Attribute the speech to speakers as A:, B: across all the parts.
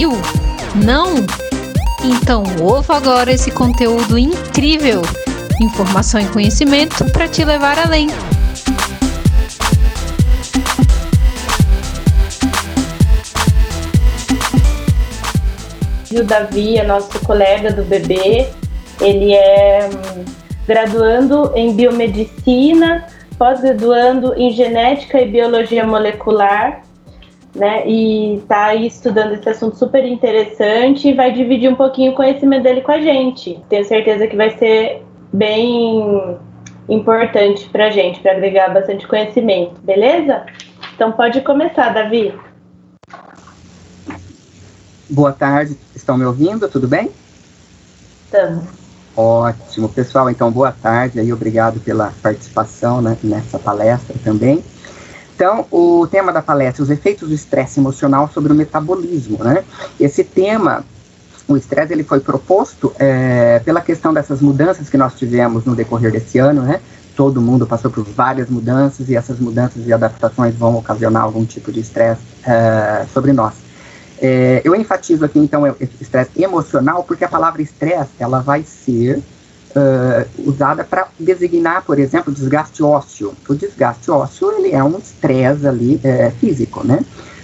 A: viu? Não? Então ouça agora esse conteúdo incrível, informação e conhecimento para te levar além.
B: O Davi é nosso colega do bebê, ele é hum, graduando em biomedicina, pós-graduando em genética e biologia molecular né? E está aí estudando esse assunto super interessante e vai dividir um pouquinho o conhecimento dele com a gente. Tenho certeza que vai ser bem importante para a gente, para agregar bastante conhecimento, beleza? Então pode começar, Davi.
C: Boa tarde, estão me ouvindo? Tudo bem?
B: Estamos.
C: Ótimo, pessoal. Então, boa tarde aí, obrigado pela participação né, nessa palestra também. Então, o tema da palestra, os efeitos do estresse emocional sobre o metabolismo, né? Esse tema, o estresse, ele foi proposto é, pela questão dessas mudanças que nós tivemos no decorrer desse ano, né? Todo mundo passou por várias mudanças e essas mudanças e adaptações vão ocasionar algum tipo de estresse é, sobre nós. É, eu enfatizo aqui, então, estresse emocional, porque a palavra estresse, ela vai ser uh, usada para designar, por exemplo, desgaste ósseo. O desgaste ósseo ele é um estresse ali é, físico, né?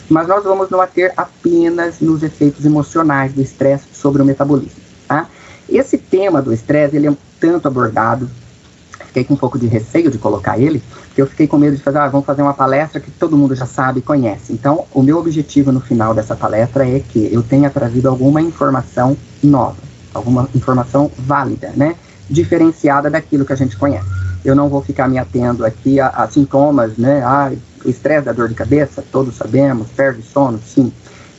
C: Mas nós vamos nos ater apenas nos efeitos emocionais do estresse sobre o metabolismo, tá? Esse tema do estresse, ele é tanto abordado, fiquei com um pouco de receio de colocar ele, porque eu fiquei com medo de fazer, ah, vamos fazer uma palestra que todo mundo já sabe e conhece. Então, o meu objetivo no final dessa palestra é que eu tenha trazido alguma informação nova, alguma informação válida, né? Diferenciada daquilo que a gente conhece. Eu não vou ficar me atendo aqui a, a sintomas, né? Ah, estresse da dor de cabeça, todos sabemos, perde sono, sim.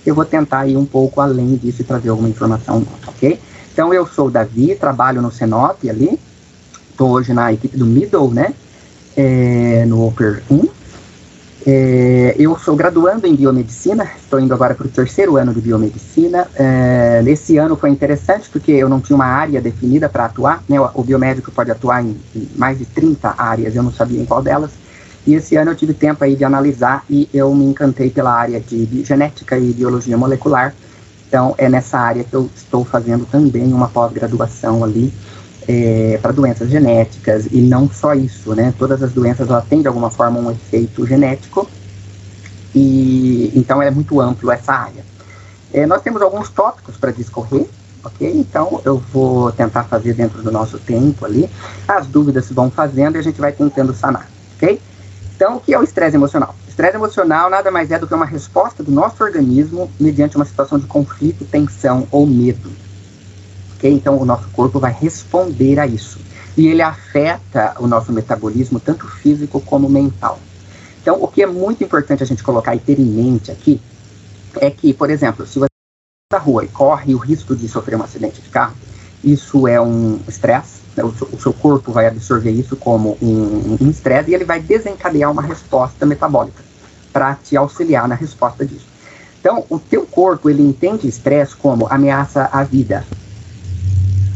C: Eu vou tentar ir um pouco além disso e trazer alguma informação ok? Então, eu sou o Davi, trabalho no Senop ali, estou hoje na equipe do Middle, né? É, no Upper 1, é, eu sou graduando em biomedicina, estou indo agora para o terceiro ano de biomedicina. É, esse ano foi interessante porque eu não tinha uma área definida para atuar, né? O, o, biomédico pode atuar em, em, mais de 30 áreas, eu não sabia em qual delas. E esse ano eu tive tempo aí de analisar e eu me encantei pela área de genética e biologia molecular. Então é nessa área que eu estou fazendo também uma pós-graduação ali é, para doenças genéticas e não só isso, né? Todas as doenças elas têm de alguma forma um efeito genético e então é muito amplo essa área. É, nós temos alguns tópicos para discorrer, ok? Então eu vou tentar fazer dentro do nosso tempo ali. As dúvidas vão fazendo e a gente vai tentando sanar, ok? Então o que é o estresse emocional? Estresse emocional nada mais é do que uma resposta do nosso organismo mediante uma situação de conflito, tensão ou medo ok? Então o nosso corpo vai responder a isso. E ele afeta o nosso metabolismo, tanto físico como mental. Então, o que é muito importante a gente colocar e ter em mente aqui é que, por exemplo, se você está na rua e corre o risco de sofrer um acidente de carro, isso é um estresse, né? o, o, seu corpo vai absorver isso como um estresse um e ele vai desencadear uma resposta metabólica para te auxiliar na resposta disso. Então, o teu corpo, ele entende estresse como ameaça à vida,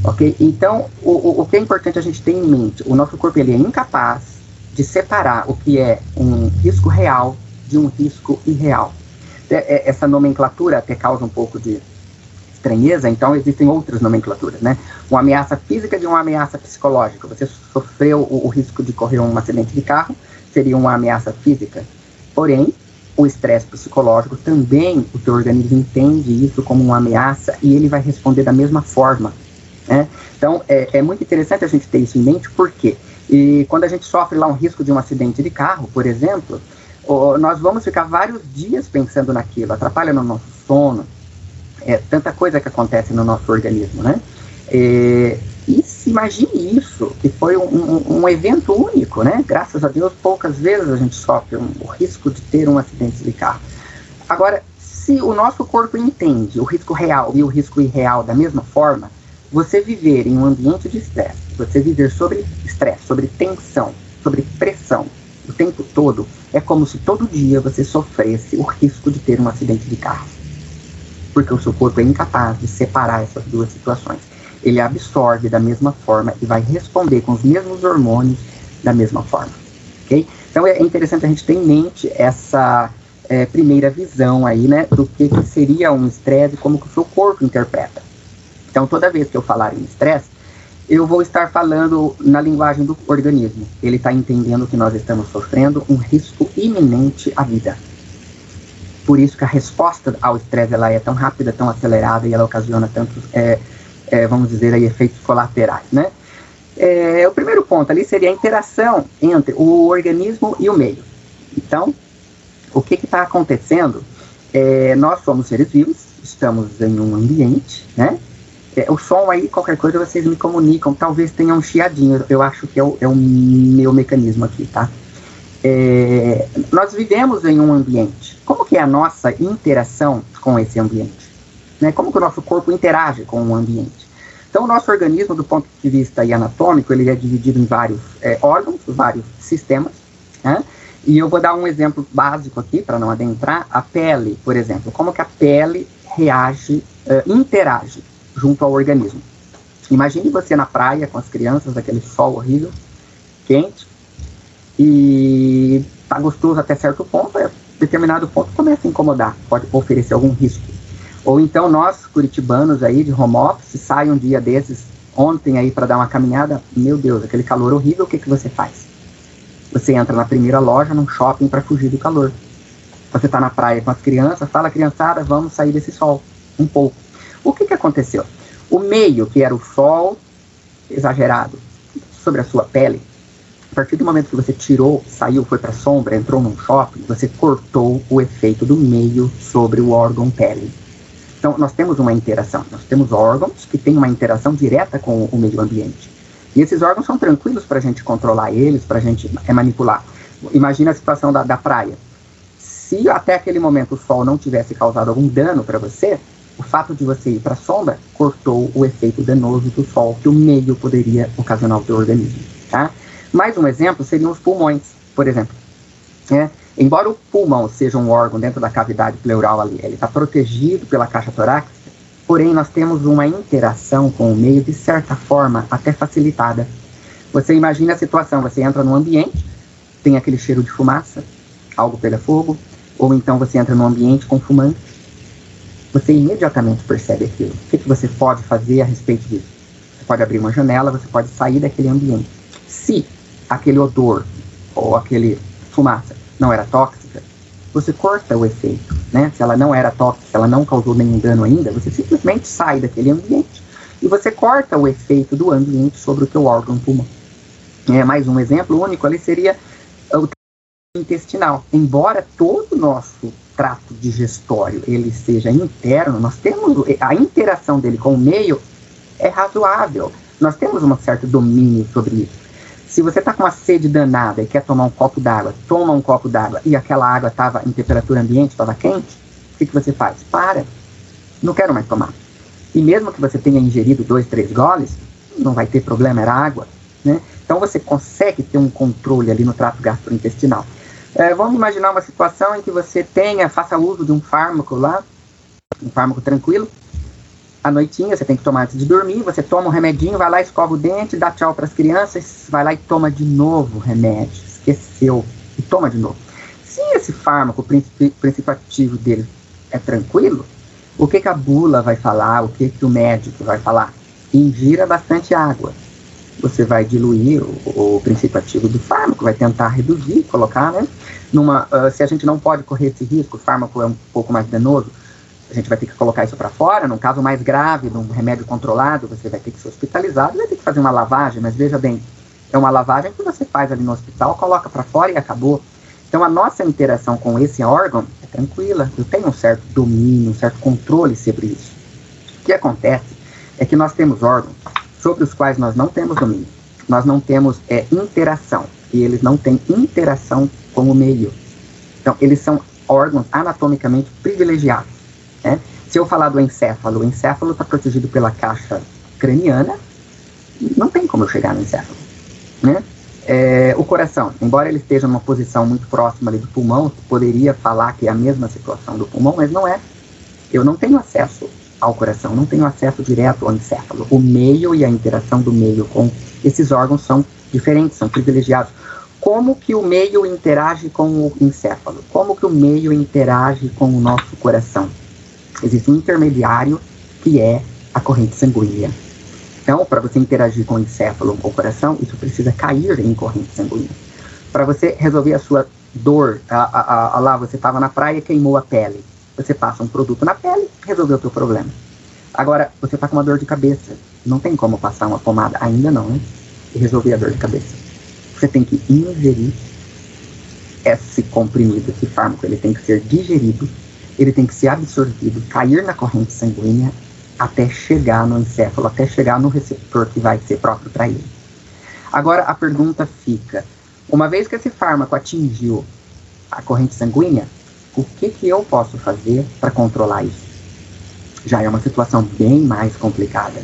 C: Ok? Então, o, o, que é importante a gente ter em mente? O nosso corpo ele é incapaz de separar o que é um risco real de um risco irreal. É, é, essa nomenclatura até causa um pouco de estranheza, então existem outras nomenclaturas, né? Uma ameaça física de uma ameaça psicológica. Você sofreu o, o risco de correr um acidente de carro, seria uma ameaça física. Porém, o estresse psicológico também, o teu organismo entende isso como uma ameaça e ele vai responder da mesma forma né? Então, é, é, muito interessante a gente ter isso em mente, porque e quando a gente sofre lá um risco de um acidente de carro, por exemplo, nós vamos ficar vários dias pensando naquilo, atrapalha no nosso sono, é tanta coisa que acontece no nosso organismo, né? É, e se imagine isso, que foi um, um, um, evento único, né? Graças a Deus, poucas vezes a gente sofre um, o risco de ter um acidente de carro. Agora, se o nosso corpo entende o risco real e o risco irreal da mesma forma, você viver em um ambiente de estresse, você viver sobre estresse, sobre tensão, sobre pressão o tempo todo, é como se todo dia você sofresse o risco de ter um acidente de carro. Porque o seu corpo é incapaz de separar essas duas situações. Ele absorve da mesma forma e vai responder com os mesmos hormônios da mesma forma. Ok? Então é interessante a gente ter em mente essa é, primeira visão aí, né, do que, que seria um estresse e como que o seu corpo interpreta. Então, toda vez que eu falar em estresse, eu vou estar falando na linguagem do organismo. Ele está entendendo que nós estamos sofrendo um risco iminente à vida. Por isso que a resposta ao estresse ela é tão rápida, tão acelerada e ela ocasiona tantos, é, é, vamos dizer, aí, efeitos colaterais, né? É, o primeiro ponto ali seria a interação entre o organismo e o meio. Então, o que está acontecendo? É, nós somos seres vivos, estamos em um ambiente, né? É, o som aí, qualquer coisa, vocês me comunicam. Talvez tenha um chiadinho, eu acho que é o, é o meu mecanismo aqui, tá? É, nós vivemos em um ambiente. Como que é a nossa interação com esse ambiente? Né? Como que o nosso corpo interage com o ambiente? Então, o nosso organismo, do ponto de vista anatômico, ele é dividido em vários é, órgãos, vários sistemas. Né? E eu vou dar um exemplo básico aqui, para não adentrar. A pele, por exemplo. Como que a pele reage, uh, interage junto ao organismo. Imagine você na praia com as crianças, aquele sol horrível, quente, e tá gostoso até certo ponto, a determinado ponto começa a incomodar, pode oferecer algum risco. Ou então nós, curitibanos aí de home office, sai um dia desses, ontem aí para dar uma caminhada, meu Deus, aquele calor horrível, o que, que você faz? Você entra na primeira loja, num shopping para fugir do calor. Você está na praia com as crianças, fala criançada, vamos sair desse sol um pouco. O que, que aconteceu? O meio, que era o sol exagerado sobre a sua pele, a partir do momento que você tirou, saiu, foi para a sombra, entrou num shopping, você cortou o efeito do meio sobre o órgão pele. Então, nós temos uma interação. Nós temos órgãos que têm uma interação direta com o meio ambiente. E esses órgãos são tranquilos para a gente controlar eles, para a gente é, manipular. Imagina a situação da, da praia. Se até aquele momento o sol não tivesse causado algum dano para você, o fato de você ir para a sombra cortou o efeito danoso do sol que o meio poderia ocasionar ao seu organismo. Tá? Mais um exemplo seriam os pulmões, por exemplo. É, embora o pulmão seja um órgão dentro da cavidade pleural ali, ele está protegido pela caixa torácica, porém nós temos uma interação com o meio de certa forma até facilitada. Você imagina a situação, você entra num ambiente, tem aquele cheiro de fumaça, algo pega fogo, ou então você entra num ambiente com fumante, você imediatamente percebe aquilo. O que, que você pode fazer a respeito disso? Você pode abrir uma janela, você pode sair daquele ambiente. Se aquele odor ou aquele fumaça não era tóxica, você corta o efeito, né? Se ela não era tóxica, ela não causou nenhum dano ainda, você simplesmente sai daquele ambiente e você corta o efeito do ambiente sobre o teu órgão pulmão. É, mais um exemplo único ali seria o intestinal. Embora todo o nosso trato digestório ele seja interno, nós temos a interação dele com o meio é razoável. Nós temos um certo domínio sobre isso. Se você está com uma sede danada e quer tomar um copo d'água, toma um copo d'água e aquela água estava em temperatura ambiente, estava quente, o que, que você faz? Para. Não quero mais tomar. E mesmo que você tenha ingerido dois, três goles, não vai ter problema, era água. Né? Então você consegue ter um controle ali no trato gastrointestinal. É, vamos imaginar uma situação em que você tenha, faça uso de um fármaco lá, um fármaco tranquilo, à noitinha, você tem que tomar antes de dormir, você toma um remedinho, vai lá, escova o dente, dá tchau para as crianças, vai lá e toma de novo o remédio, esqueceu, e toma de novo. Se esse fármaco, o princípio ativo dele é tranquilo, o que, que a bula vai falar, o que, que o médico vai falar? Ingira bastante água. Você vai diluir o, o princípio ativo do fármaco, vai tentar reduzir, colocar, né? Numa, uh, se a gente não pode correr esse risco, o fármaco é um pouco mais danoso, a gente vai ter que colocar isso para fora. Num caso mais grave, num remédio controlado, você vai ter que ser hospitalizado, vai ter que fazer uma lavagem, mas veja bem, é uma lavagem que você faz ali no hospital, coloca para fora e acabou. Então a nossa interação com esse órgão é tranquila, eu tenho um certo domínio, um certo controle sobre isso. O que acontece é que nós temos órgãos sobre os quais nós não temos domínio. Nós não temos é, interação, e eles não têm interação com o meio. Então, eles são órgãos anatomicamente privilegiados. Né? Se eu falar do encéfalo, o encéfalo está protegido pela caixa craniana, não tem como eu chegar no encéfalo. Né? É, o coração, embora ele esteja numa posição muito próxima do pulmão, poderia falar que é a mesma situação do pulmão, mas não é. Eu não tenho acesso ao coração, não tenho acesso direto ao encéfalo. O meio e a interação do meio com esses órgãos são diferentes, são privilegiados. como que o meio interage com o encéfalo? Como que o meio interage com o nosso coração? Existe um intermediário que é a corrente sanguínea. Então, para você interagir com o encéfalo ou coração, isso precisa cair em corrente sanguínea. Para você resolver a sua dor, a, a, a, lá você estava na praia e queimou a pele. Você passa um produto na pele, resolveu o teu problema. Agora, você está com uma dor de cabeça. Não tem como passar uma pomada, ainda não, né? E resolver a dor de cabeça. Você tem que ingerir esse comprimido, esse fármaco. Ele tem que ser digerido, ele tem que ser absorvido, cair na corrente sanguínea até chegar no encéfalo, até chegar no receptor que vai ser próprio para ele. Agora a pergunta fica: uma vez que esse fármaco atingiu a corrente sanguínea, o que, que eu posso fazer para controlar isso? Já é uma situação bem mais complicada.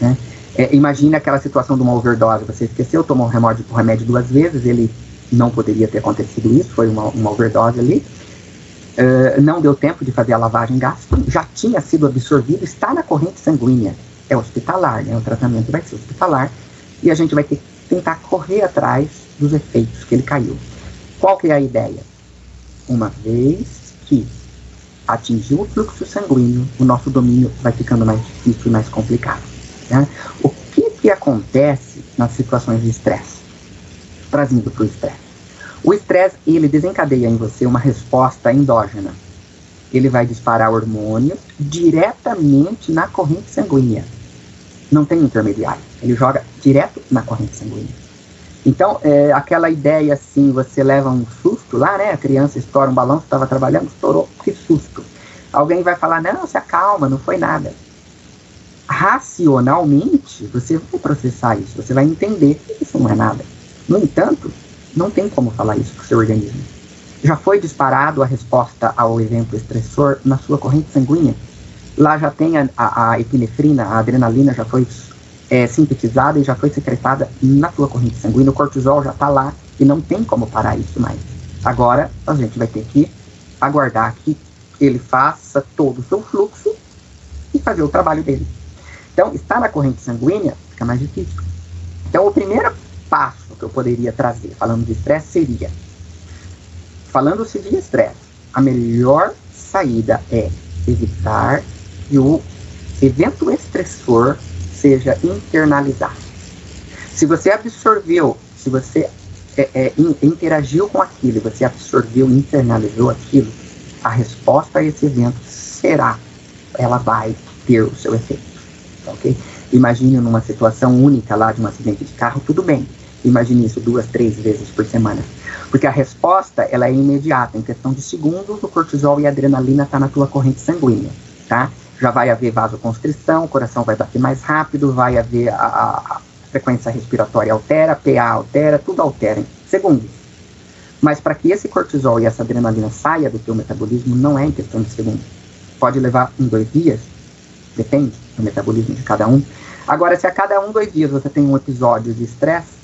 C: Né? É, imagine aquela situação de uma overdose. Você esqueceu, tomou um remédio, remédio duas vezes, ele não poderia ter acontecido isso, foi uma, uma overdose ali. Uh, não deu tempo de fazer a lavagem gástrica, já tinha sido absorvido, está na corrente sanguínea. É hospitalar, né? o tratamento vai ser hospitalar, e a gente vai ter que tentar correr atrás dos efeitos que ele caiu. Qual que é a ideia? Uma vez que atingiu o fluxo sanguíneo, o nosso domínio vai ficando mais difícil e mais complicado. Né? O que, que acontece nas situações de estresse? Trazendo para o estresse. O estresse, ele desencadeia em você uma resposta endógena. Ele vai disparar hormônio diretamente na corrente sanguínea. Não tem intermediário. Ele joga direto na corrente sanguínea. Então, é, aquela ideia assim, você leva um susto lá, né? A criança estoura um balão, você estava trabalhando, estourou, que susto. Alguém vai falar, não, se acalma, não foi nada. Racionalmente, você vai processar isso, você vai entender que isso não é nada. No entanto, não tem como falar isso para o seu organismo. Já foi disparado a resposta ao evento estressor na sua corrente sanguínea. Lá já tem a, a, a epinefrina, a adrenalina já foi é, sintetizada e já foi secretada na sua corrente sanguínea. O cortisol já está lá e não tem como parar isso mais. Agora a gente vai ter que aguardar que ele faça todo o seu fluxo e fazer o trabalho dele. Então, estar na corrente sanguínea fica mais difícil. Então, o primeiro passo que eu poderia trazer falando de estresse seria: falando-se de estresse, a melhor saída é evitar que o evento estressor seja internalizado. Se você absorveu, se você é, é, interagiu com aquilo, você absorveu, internalizou aquilo, a resposta a esse evento será, ela vai ter o seu efeito, ok? Imagine numa situação única lá de um acidente de carro, tudo bem. Imagine isso duas, três vezes por semana. Porque a resposta, ela é imediata. Em questão de segundos, o cortisol e a adrenalina tá na tua corrente sanguínea, tá? Já vai haver vasoconstrição, o coração vai bater mais rápido, vai haver a, a frequência respiratória altera, PA altera, tudo altera em segundos. Mas para que esse cortisol e essa adrenalina saia do teu metabolismo, não é em questão de segundos. Pode levar um, dois dias, depende do metabolismo de cada um. Agora, se a cada um, dois dias você tem um episódio de estresse,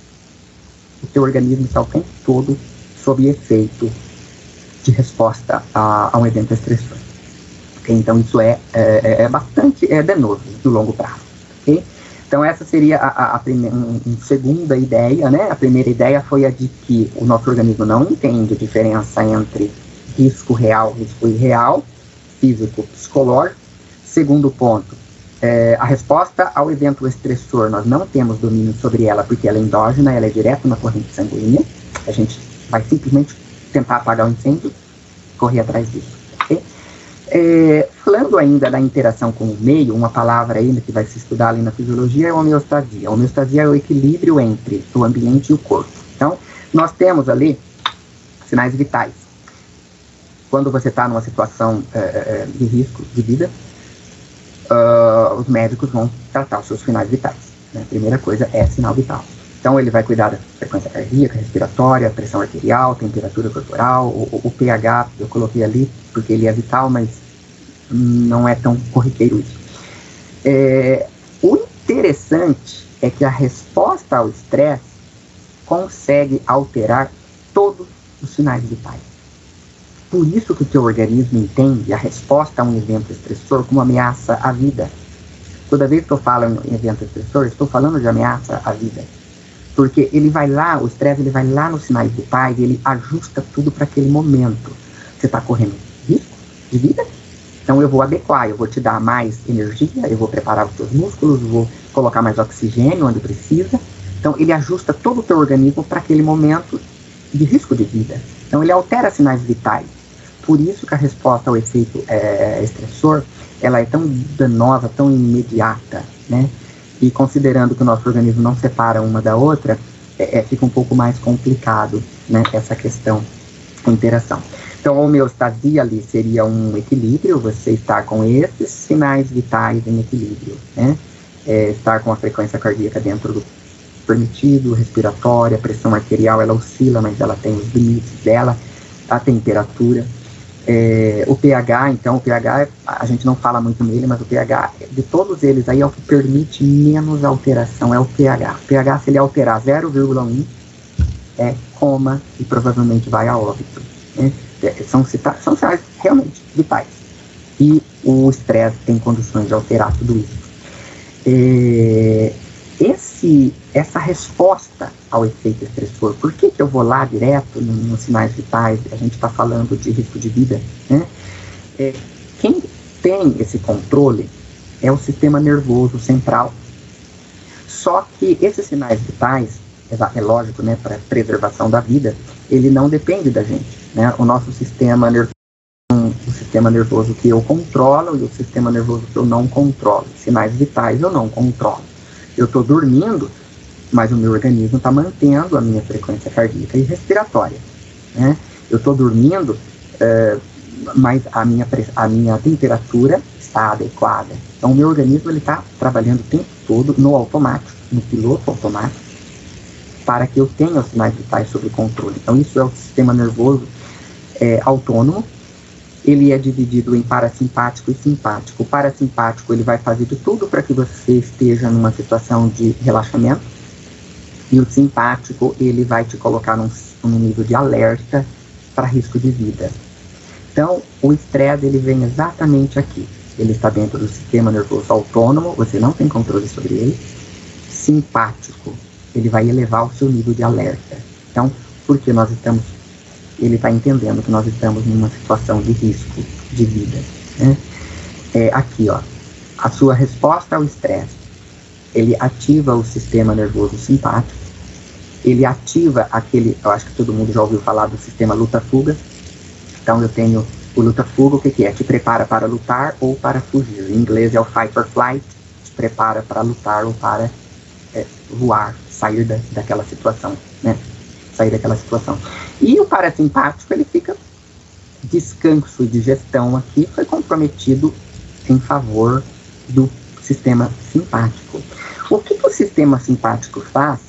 C: o teu organismo está o tempo todo sob efeito de resposta a, a um evento estressor. Então isso é, é, é, é bastante é danoso no longo prazo. Okay? Então essa seria a, a, a primeira, um, segunda ideia, né? A primeira ideia foi a de que o nosso organismo não entende a diferença entre risco real, risco irreal, físico, psicológico. Segundo ponto, é, a resposta ao evento estressor, nós não temos domínio sobre ela porque ela é endógena, ela é direto na corrente sanguínea. A gente vai simplesmente tentar apagar o incêndio, correr atrás disso. Okay? É, falando ainda da interação com o meio, uma palavra ainda que vai se estudar ali na fisiologia é homeostasia. A homeostasia é o equilíbrio entre o ambiente e o corpo. Então, nós temos ali sinais vitais. Quando você está numa situação é, é, de risco de vida, uh, os médicos vão tratar os seus finais vitais. Né? A primeira coisa é sinal vital. Então ele vai cuidar da frequência cardíaca, respiratória, pressão arterial, temperatura corporal, o, o, pH eu coloquei ali porque ele é vital, mas não é tão corriqueiro isso. É, o interessante é que a resposta ao estresse consegue alterar todos os sinais vitais. Por isso que o teu organismo entende a resposta a um evento estressor como ameaça à vida. Toda vez que eu falo em evento estressor, estou falando de ameaça à vida. Porque ele vai lá, o estresse ele vai lá nos sinais vitais e ele ajusta tudo para aquele momento. Você está correndo risco de vida? Então eu vou adequar, eu vou te dar mais energia, eu vou preparar os seus músculos, vou colocar mais oxigênio onde precisa. Então ele ajusta todo o teu organismo para aquele momento de risco de vida. Então ele altera sinais vitais. Por isso que a resposta ao efeito é, estressor ela é tão danosa, tão imediata, né? E considerando que o nosso organismo não separa uma da outra, é, é, fica um pouco mais complicado, né? Essa questão, a interação. Então, a homeostasia ali seria um equilíbrio, você estar com esses sinais vitais em equilíbrio, né? É, estar com a frequência cardíaca dentro do permitido, respiratória, pressão arterial, ela oscila, mas ela tem os limites dela, a temperatura. É, o pH, então, o pH, a gente não fala muito nele, mas o pH, de todos eles aí, é o que permite menos alteração, é o pH. O pH, se ele alterar 0,1, é coma e provavelmente vai a óbito. Né? É, são, são sinais realmente vitais. E o estresse tem condições de alterar tudo isso. É, esse, essa resposta ao efeito estressor, por que, que eu vou lá direto nos sinais vitais? A gente está falando de risco de vida, né? É, quem tem esse controle é o sistema nervoso central. Só que esses sinais vitais, é, é lógico, né, para preservação da vida, ele não depende da gente, né? O nosso sistema nervoso o sistema nervoso que eu controlo e o sistema nervoso que eu não controlo. Sinais vitais eu não controlo. Eu estou dormindo, mas o meu organismo está mantendo a minha frequência cardíaca e respiratória. Né? Eu estou dormindo, é, mas a minha, a minha temperatura está adequada. Então, o meu organismo está trabalhando o tempo todo no automático, no piloto automático, para que eu tenha os sinais vitais sob controle. Então, isso é o sistema nervoso é, autônomo ele é dividido em parasimpático e simpático. O parasimpático ele vai fazer de tudo para que você esteja numa situação de relaxamento e o simpático ele vai te colocar num, num nível de alerta para risco de vida. Então, o estresse ele vem exatamente aqui. Ele está dentro do sistema nervoso autônomo, você não tem controle sobre ele. Simpático, ele vai elevar o seu nível de alerta. Então, porque nós estamos ele está entendendo que nós estamos numa situação de risco de vida. Né? É, aqui, ó, a sua resposta ao estresse, ele ativa o sistema nervoso simpático, ele ativa aquele, eu acho que todo mundo já ouviu falar do sistema luta-fuga, então eu tenho o luta-fuga, o que, que é? Te prepara para lutar ou para fugir. Em inglês é o fight or flight, te prepara para lutar ou para é, voar, sair da, daquela situação, né? Sair daquela situação. E o parasimpático, ele fica descanso e digestão aqui, foi comprometido em favor do sistema simpático. O que, que o sistema simpático faz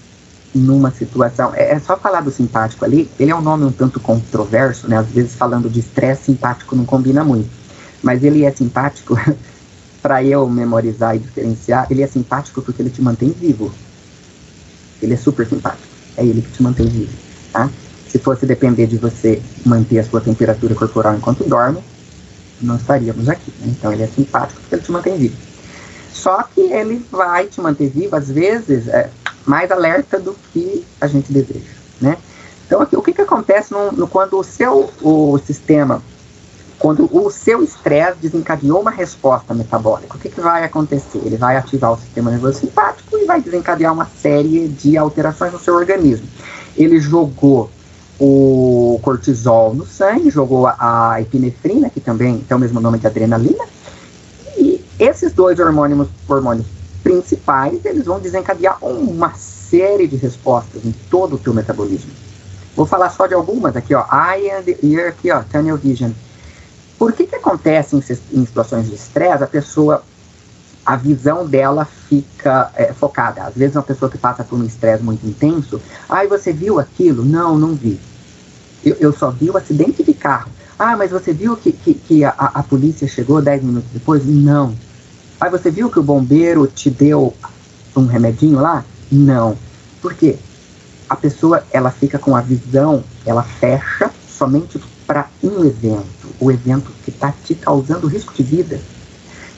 C: numa situação? É, é, só falar do simpático ali, ele é um nome um tanto controverso, né? Às vezes falando de estresse simpático não combina muito. Mas ele é simpático, para eu memorizar e diferenciar, ele é simpático porque ele te mantém vivo. Ele é super simpático. É ele que te mantém vivo, tá? Se fosse depender de você manter a sua temperatura corporal enquanto dorme, não estaríamos aqui. Né? Então ele é simpático porque ele te mantém vivo. Só que ele vai te manter vivo, às vezes, é, mais alerta do que a gente deseja. Né? Então aqui, o que, que acontece no, no, quando o seu o sistema, quando o seu estresse desencadeou uma resposta metabólica, o que, que vai acontecer? Ele vai ativar o sistema nervoso simpático e vai desencadear uma série de alterações no seu organismo. Ele jogou o cortisol no sangue, jogou a, epinefrina, que também tem o mesmo nome de adrenalina, e esses dois hormônios, hormônios principais, eles vão desencadear uma série de respostas em todo o teu metabolismo. Vou falar só de algumas aqui, ó, eye and ear, aqui, ó, tunnel vision. Por que que acontece em, em situações de estresse, a pessoa, a visão dela fica é, focada. Às vezes uma pessoa que passa por um estresse muito intenso, ai, você viu aquilo? Não, não vi. Eu, eu só vi o acidente de carro. Ah, mas você viu que, que, que a, a, polícia chegou 10 minutos depois? Não. Ah, você viu que o bombeiro te deu um remedinho lá? Não. Por quê? A pessoa, ela fica com a visão, ela fecha somente para um evento, o evento que está te causando risco de vida.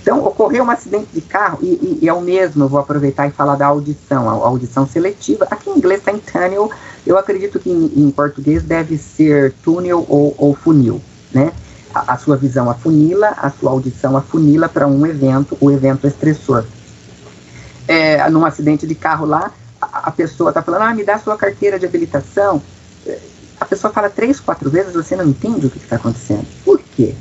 C: Então, ocorreu um acidente de carro, e, e, e é o mesmo, eu vou aproveitar e falar da audição, a, audição seletiva. Aqui em inglês está em tunnel, eu acredito que em, em, português deve ser túnel ou, ou funil, né? A, a, sua visão afunila, a sua audição afunila para um evento, o evento estressor. É, num acidente de carro lá, a, a pessoa está falando, ah, me dá a sua carteira de habilitação. Pessoa fala três, quatro vezes, você não entende o que está acontecendo. Por quê?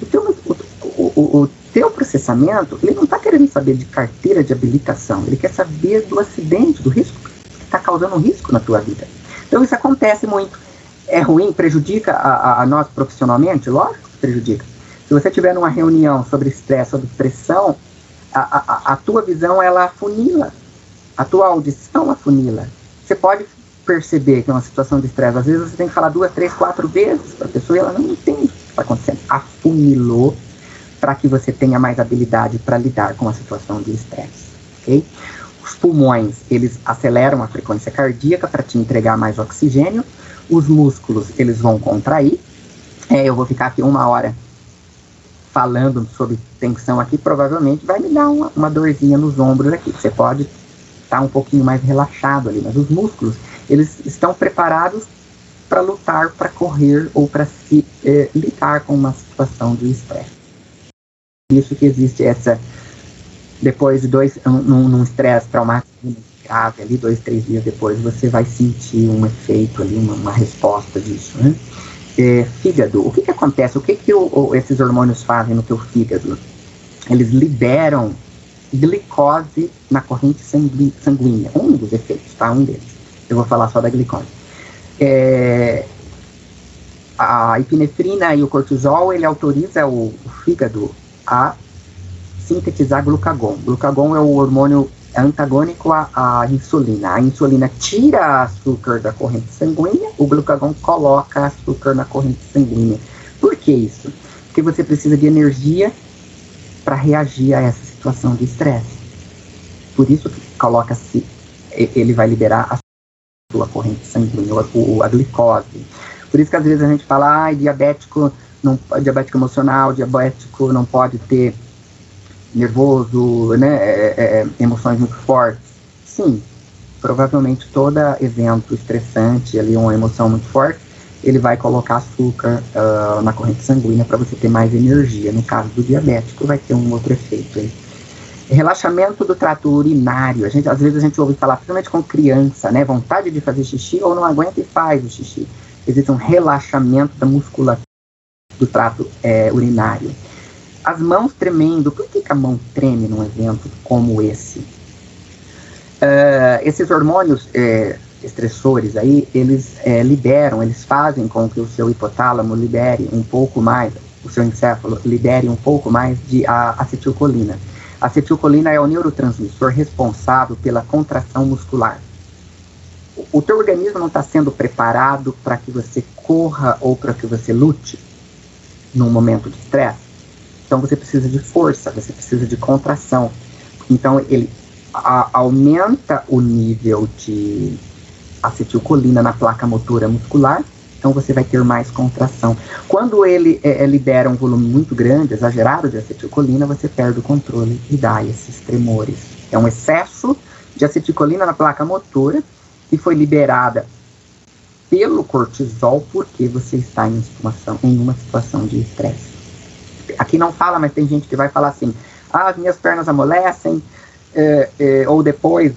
C: O teu, o, o, o teu processamento, ele não está querendo saber de carteira de habilitação, ele quer saber do acidente, do risco que está causando um risco na tua vida. Então isso acontece muito. É ruim, prejudica a, a, a nós profissionalmente? Lógico que prejudica. Se você tiver numa reunião sobre estresse, sobre pressão, a, a, a tua visão ela afunila, a tua audição afunila. Você pode perceber que é uma situação de estresse, às vezes você tem que falar duas, três, quatro vezes para a pessoa e ela não entende o que está acontecendo. Afunilou para que você tenha mais habilidade para lidar com a situação de estresse, ok? Os pulmões, eles aceleram a frequência cardíaca para te entregar mais oxigênio, os músculos, eles vão contrair, é, eu vou ficar aqui uma hora falando sobre tensão aqui, provavelmente vai me dar uma, uma dorzinha nos ombros aqui, você pode estar tá um pouquinho mais relaxado ali, mas os músculos, eles estão preparados para lutar, para correr ou para se eh, lidar com uma situação de estresse. Isso que existe essa depois de dois num estresse traumático grave ali dois três dias depois você vai sentir um efeito ali uma, uma resposta disso né? É, fígado. O que que acontece? O que que o, o, esses hormônios fazem no teu fígado? Eles liberam glicose na corrente sanguínea. Um dos efeitos tá? Um deles eu vou falar só da glicose é, a epinefrina e o cortisol ele autoriza o, o fígado a sintetizar glucagon. Glucagon é o hormônio antagônico à, à, insulina. A insulina tira açúcar da corrente sanguínea, o glucagon coloca açúcar na corrente sanguínea. Por que isso? Porque você precisa de energia para reagir a essa situação de estresse. Por isso que coloca-se, ele vai liberar a sua corrente sanguínea, a, a glicose. Por isso que às vezes a gente fala, ah, diabético não, diabético emocional, diabético não pode ter nervoso, né, é, é, é, emoções muito fortes. Sim, provavelmente todo evento estressante, ali uma emoção muito forte, ele vai colocar açúcar uh, na corrente sanguínea para você ter mais energia. No caso do diabético, vai ter um outro efeito aí. Relaxamento do trato urinário. A gente, às vezes a gente ouve falar, principalmente com criança, né? Vontade de fazer xixi ou não aguenta e faz o xixi. Existe um relaxamento da musculatura do trato é, urinário. As mãos tremendo. Por que, que, a mão treme num evento como esse? Uh, esses hormônios é, estressores aí, eles é, liberam, eles fazem com que o seu hipotálamo libere um pouco mais, o seu encéfalo libere um pouco mais de acetilcolina. A acetilcolina é o neurotransmissor responsável pela contração muscular. O, teu organismo não está sendo preparado para que você corra ou para que você lute num momento de estresse. Então você precisa de força, você precisa de contração. Então ele a, aumenta o nível de acetilcolina na placa motora muscular, então você vai ter mais contração. Quando ele é, é, libera um volume muito grande, exagerado de acetilcolina, você perde o controle e dá esses tremores. É um excesso de acetilcolina na placa motora que foi liberada pelo cortisol porque você está em, em uma situação de estresse. Aqui não fala, mas tem gente que vai falar assim: ah, as minhas pernas amolecem, é, é, ou depois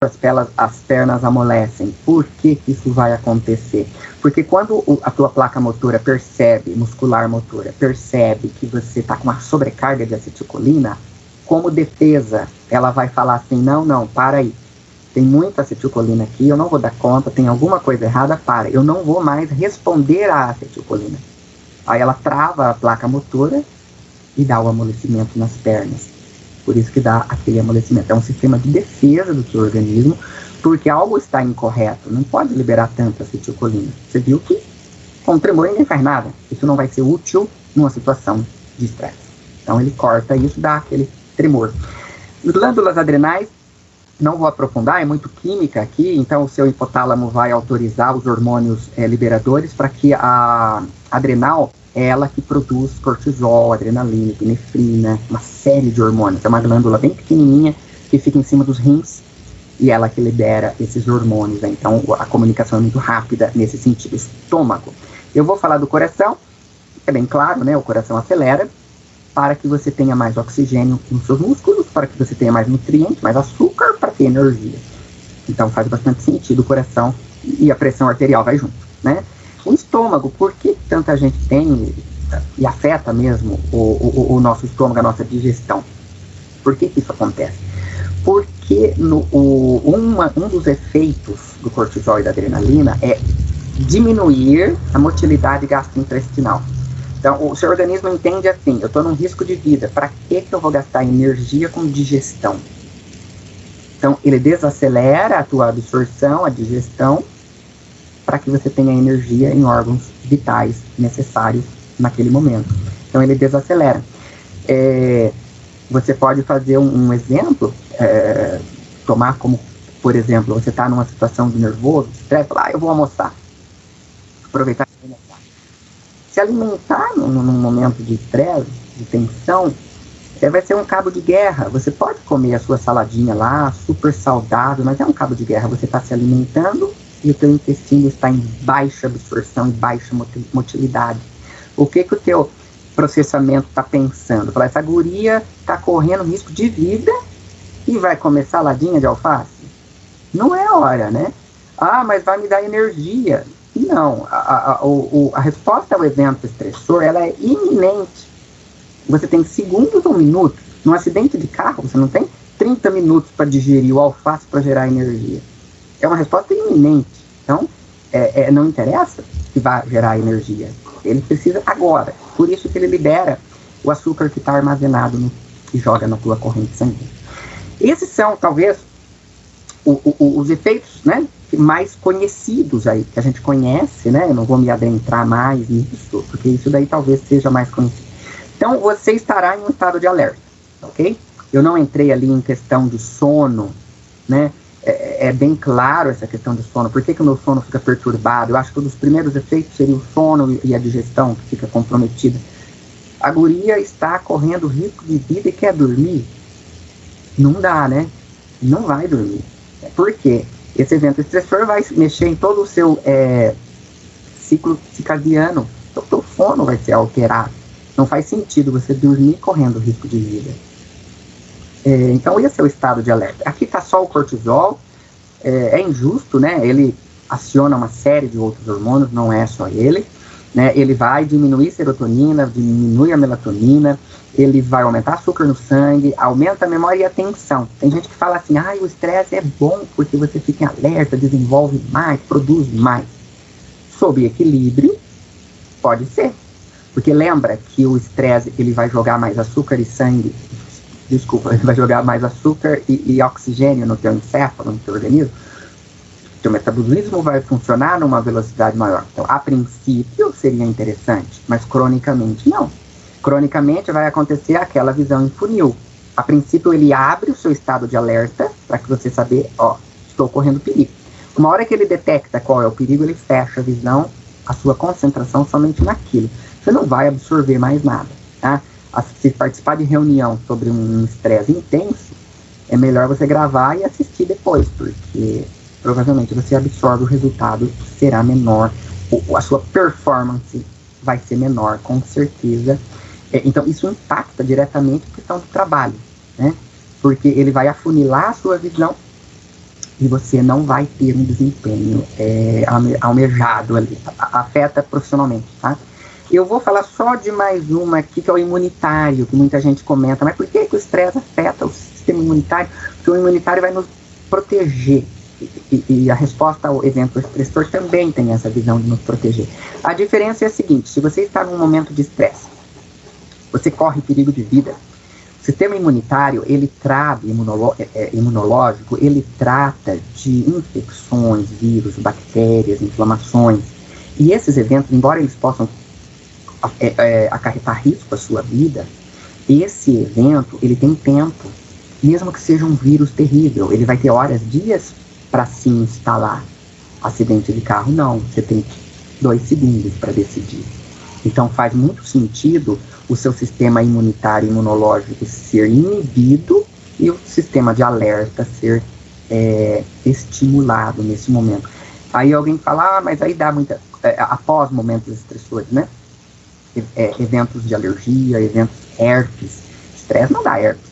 C: as, pelas, as pernas amolecem. Por que, isso vai acontecer? Porque quando a tua placa motora percebe, muscular motora, percebe que você está com uma sobrecarga de acetilcolina, como defesa, ela vai falar assim: não, não, para aí tem muita acetilcolina aqui, eu não vou dar conta, tem alguma coisa errada, para, eu não vou mais responder à acetilcolina. Aí ela trava a placa motora e dá o amolecimento nas pernas. Por isso que dá aquele amolecimento. É um sistema de defesa do seu organismo, porque algo está incorreto, não pode liberar tanta acetilcolina. Você viu que com tremor ninguém faz nada. Isso não vai ser útil numa situação de estresse. Então ele corta isso, dá aquele tremor. Glândulas adrenais não vou aprofundar, é muito química aqui, então o seu hipotálamo vai autorizar os hormônios é, liberadores para que a adrenal ela que produz cortisol, adrenalina, epinefrina, uma série de hormônios. É uma glândula bem pequenininha que fica em cima dos rins e ela que libera esses hormônios. Né? Então a comunicação é muito rápida nesse sentido. Estômago. Eu vou falar do coração, é bem claro, né? O coração acelera para que você tenha mais oxigênio nos seus músculos, para que você tenha mais nutrientes, mais açúcar, para ter energia. Então faz bastante sentido o coração e a pressão arterial vai junto, né? O estômago, por que tanta gente tem e afeta mesmo o, o, o nosso estômago, a nossa digestão? Por que, que isso acontece? Porque no, o, uma, um dos efeitos do cortisol e da adrenalina é diminuir a motilidade gastrointestinal. Então, o seu organismo entende assim: eu estou num risco de vida, para que, que eu vou gastar energia com digestão? Então, ele desacelera a tua absorção, a digestão, para que você tenha energia em órgãos vitais necessários naquele momento. Então, ele desacelera. É, você pode fazer um, um exemplo, é, tomar como, por exemplo, você está numa situação de nervoso, de estresse, falar, ah, eu vou almoçar. Aproveitar se alimentar num, num momento de estresse, de tensão, é, vai ser um cabo de guerra. Você pode comer a sua saladinha lá, super saudável, mas é um cabo de guerra. Você está se alimentando e o teu intestino está em baixa absorção e baixa motilidade. O que que o teu processamento está pensando? Falar, essa guria está correndo risco de vida e vai comer saladinha de alface? Não é hora, né? Ah, mas vai me dar energia. Não, a, a, o, a resposta ao evento estressor ela é iminente. Você tem segundos ou minutos. Num acidente de carro, você não tem 30 minutos para digerir o alface para gerar energia. É uma resposta iminente. Então, é, é, não interessa que vá gerar energia. Ele precisa agora. Por isso que ele libera o açúcar que está armazenado no, e joga na tua corrente sanguínea. Esses são, talvez, o, o, os efeitos né, mais conhecidos aí, que a gente conhece, né? Eu não vou me adentrar mais nisso, porque isso daí talvez seja mais conhecido. Então, você estará em um estado de alerta, ok? Eu não entrei ali em questão de sono, né? É, é bem claro essa questão do sono. Por que, que o meu sono fica perturbado? Eu acho que um dos primeiros efeitos seria o sono e a digestão, que fica comprometida. A guria está correndo risco de vida e quer dormir. Não dá, né? Não vai dormir. Por quê? Esse evento estressor vai mexer em todo o seu é, ciclo circadiano. Então, o seu sono vai ser alterado. Não faz sentido você dormir correndo risco de vida. É, então, esse é o estado de alerta. Aqui está só o cortisol. É, é, injusto, né? Ele aciona uma série de outros hormônios, não é só ele. Né? Ele vai diminuir serotonina, diminui a melatonina, ele vai aumentar açúcar no sangue, aumenta a memória e a atenção. Tem gente que fala assim, ah, o estresse é bom porque você fica em alerta, desenvolve mais, produz mais. Sob equilíbrio, pode ser. Porque lembra que o estresse ele vai jogar mais açúcar e sangue, desculpa, vai jogar mais açúcar e, e oxigênio no teu encéfalo, no teu organismo. Teu metabolismo vai funcionar numa velocidade maior. Então, a princípio seria interessante, mas cronicamente não Cronicamente vai acontecer aquela visão em funil. A princípio ele abre o seu estado de alerta para que você saber, ó, estou correndo perigo. Uma hora que ele detecta qual é o perigo, ele fecha a visão, a sua concentração somente naquilo. Você não vai absorver mais nada, tá? Se participar de reunião sobre um estresse intenso, é melhor você gravar e assistir depois, porque provavelmente você absorve o resultado será menor, a sua performance vai ser menor, com certeza, é, então, isso impacta diretamente a questão do trabalho, né? Porque ele vai afunilar a sua visão e você não vai ter um desempenho é, almejado ali, afeta profissionalmente, tá? Eu vou falar só de mais uma aqui, que é o imunitário, que muita gente comenta, mas por que, que o estresse afeta o sistema imunitário? Porque o imunitário vai nos proteger, e, e, a resposta ao evento estressor também tem essa visão de nos proteger. A diferença é a seguinte: se você está num momento de estresse, você corre perigo de vida. O sistema imunitário, ele trata, é, é, imunológico, ele trata de infecções, vírus, bactérias, inflamações. E esses eventos, embora eles possam é, é, acarretar risco à sua vida, esse evento, ele tem tempo. Mesmo que seja um vírus terrível, ele vai ter horas, dias para se instalar. Acidente de carro, não. Você tem dois segundos para decidir. Então faz muito sentido o seu sistema imunitário imunológico ser inibido e o sistema de alerta ser é, estimulado nesse momento. Aí alguém fala, ah, mas aí dá muita. É, após momentos estressores, né? É, eventos de alergia, eventos herpes. Estresse não dá herpes.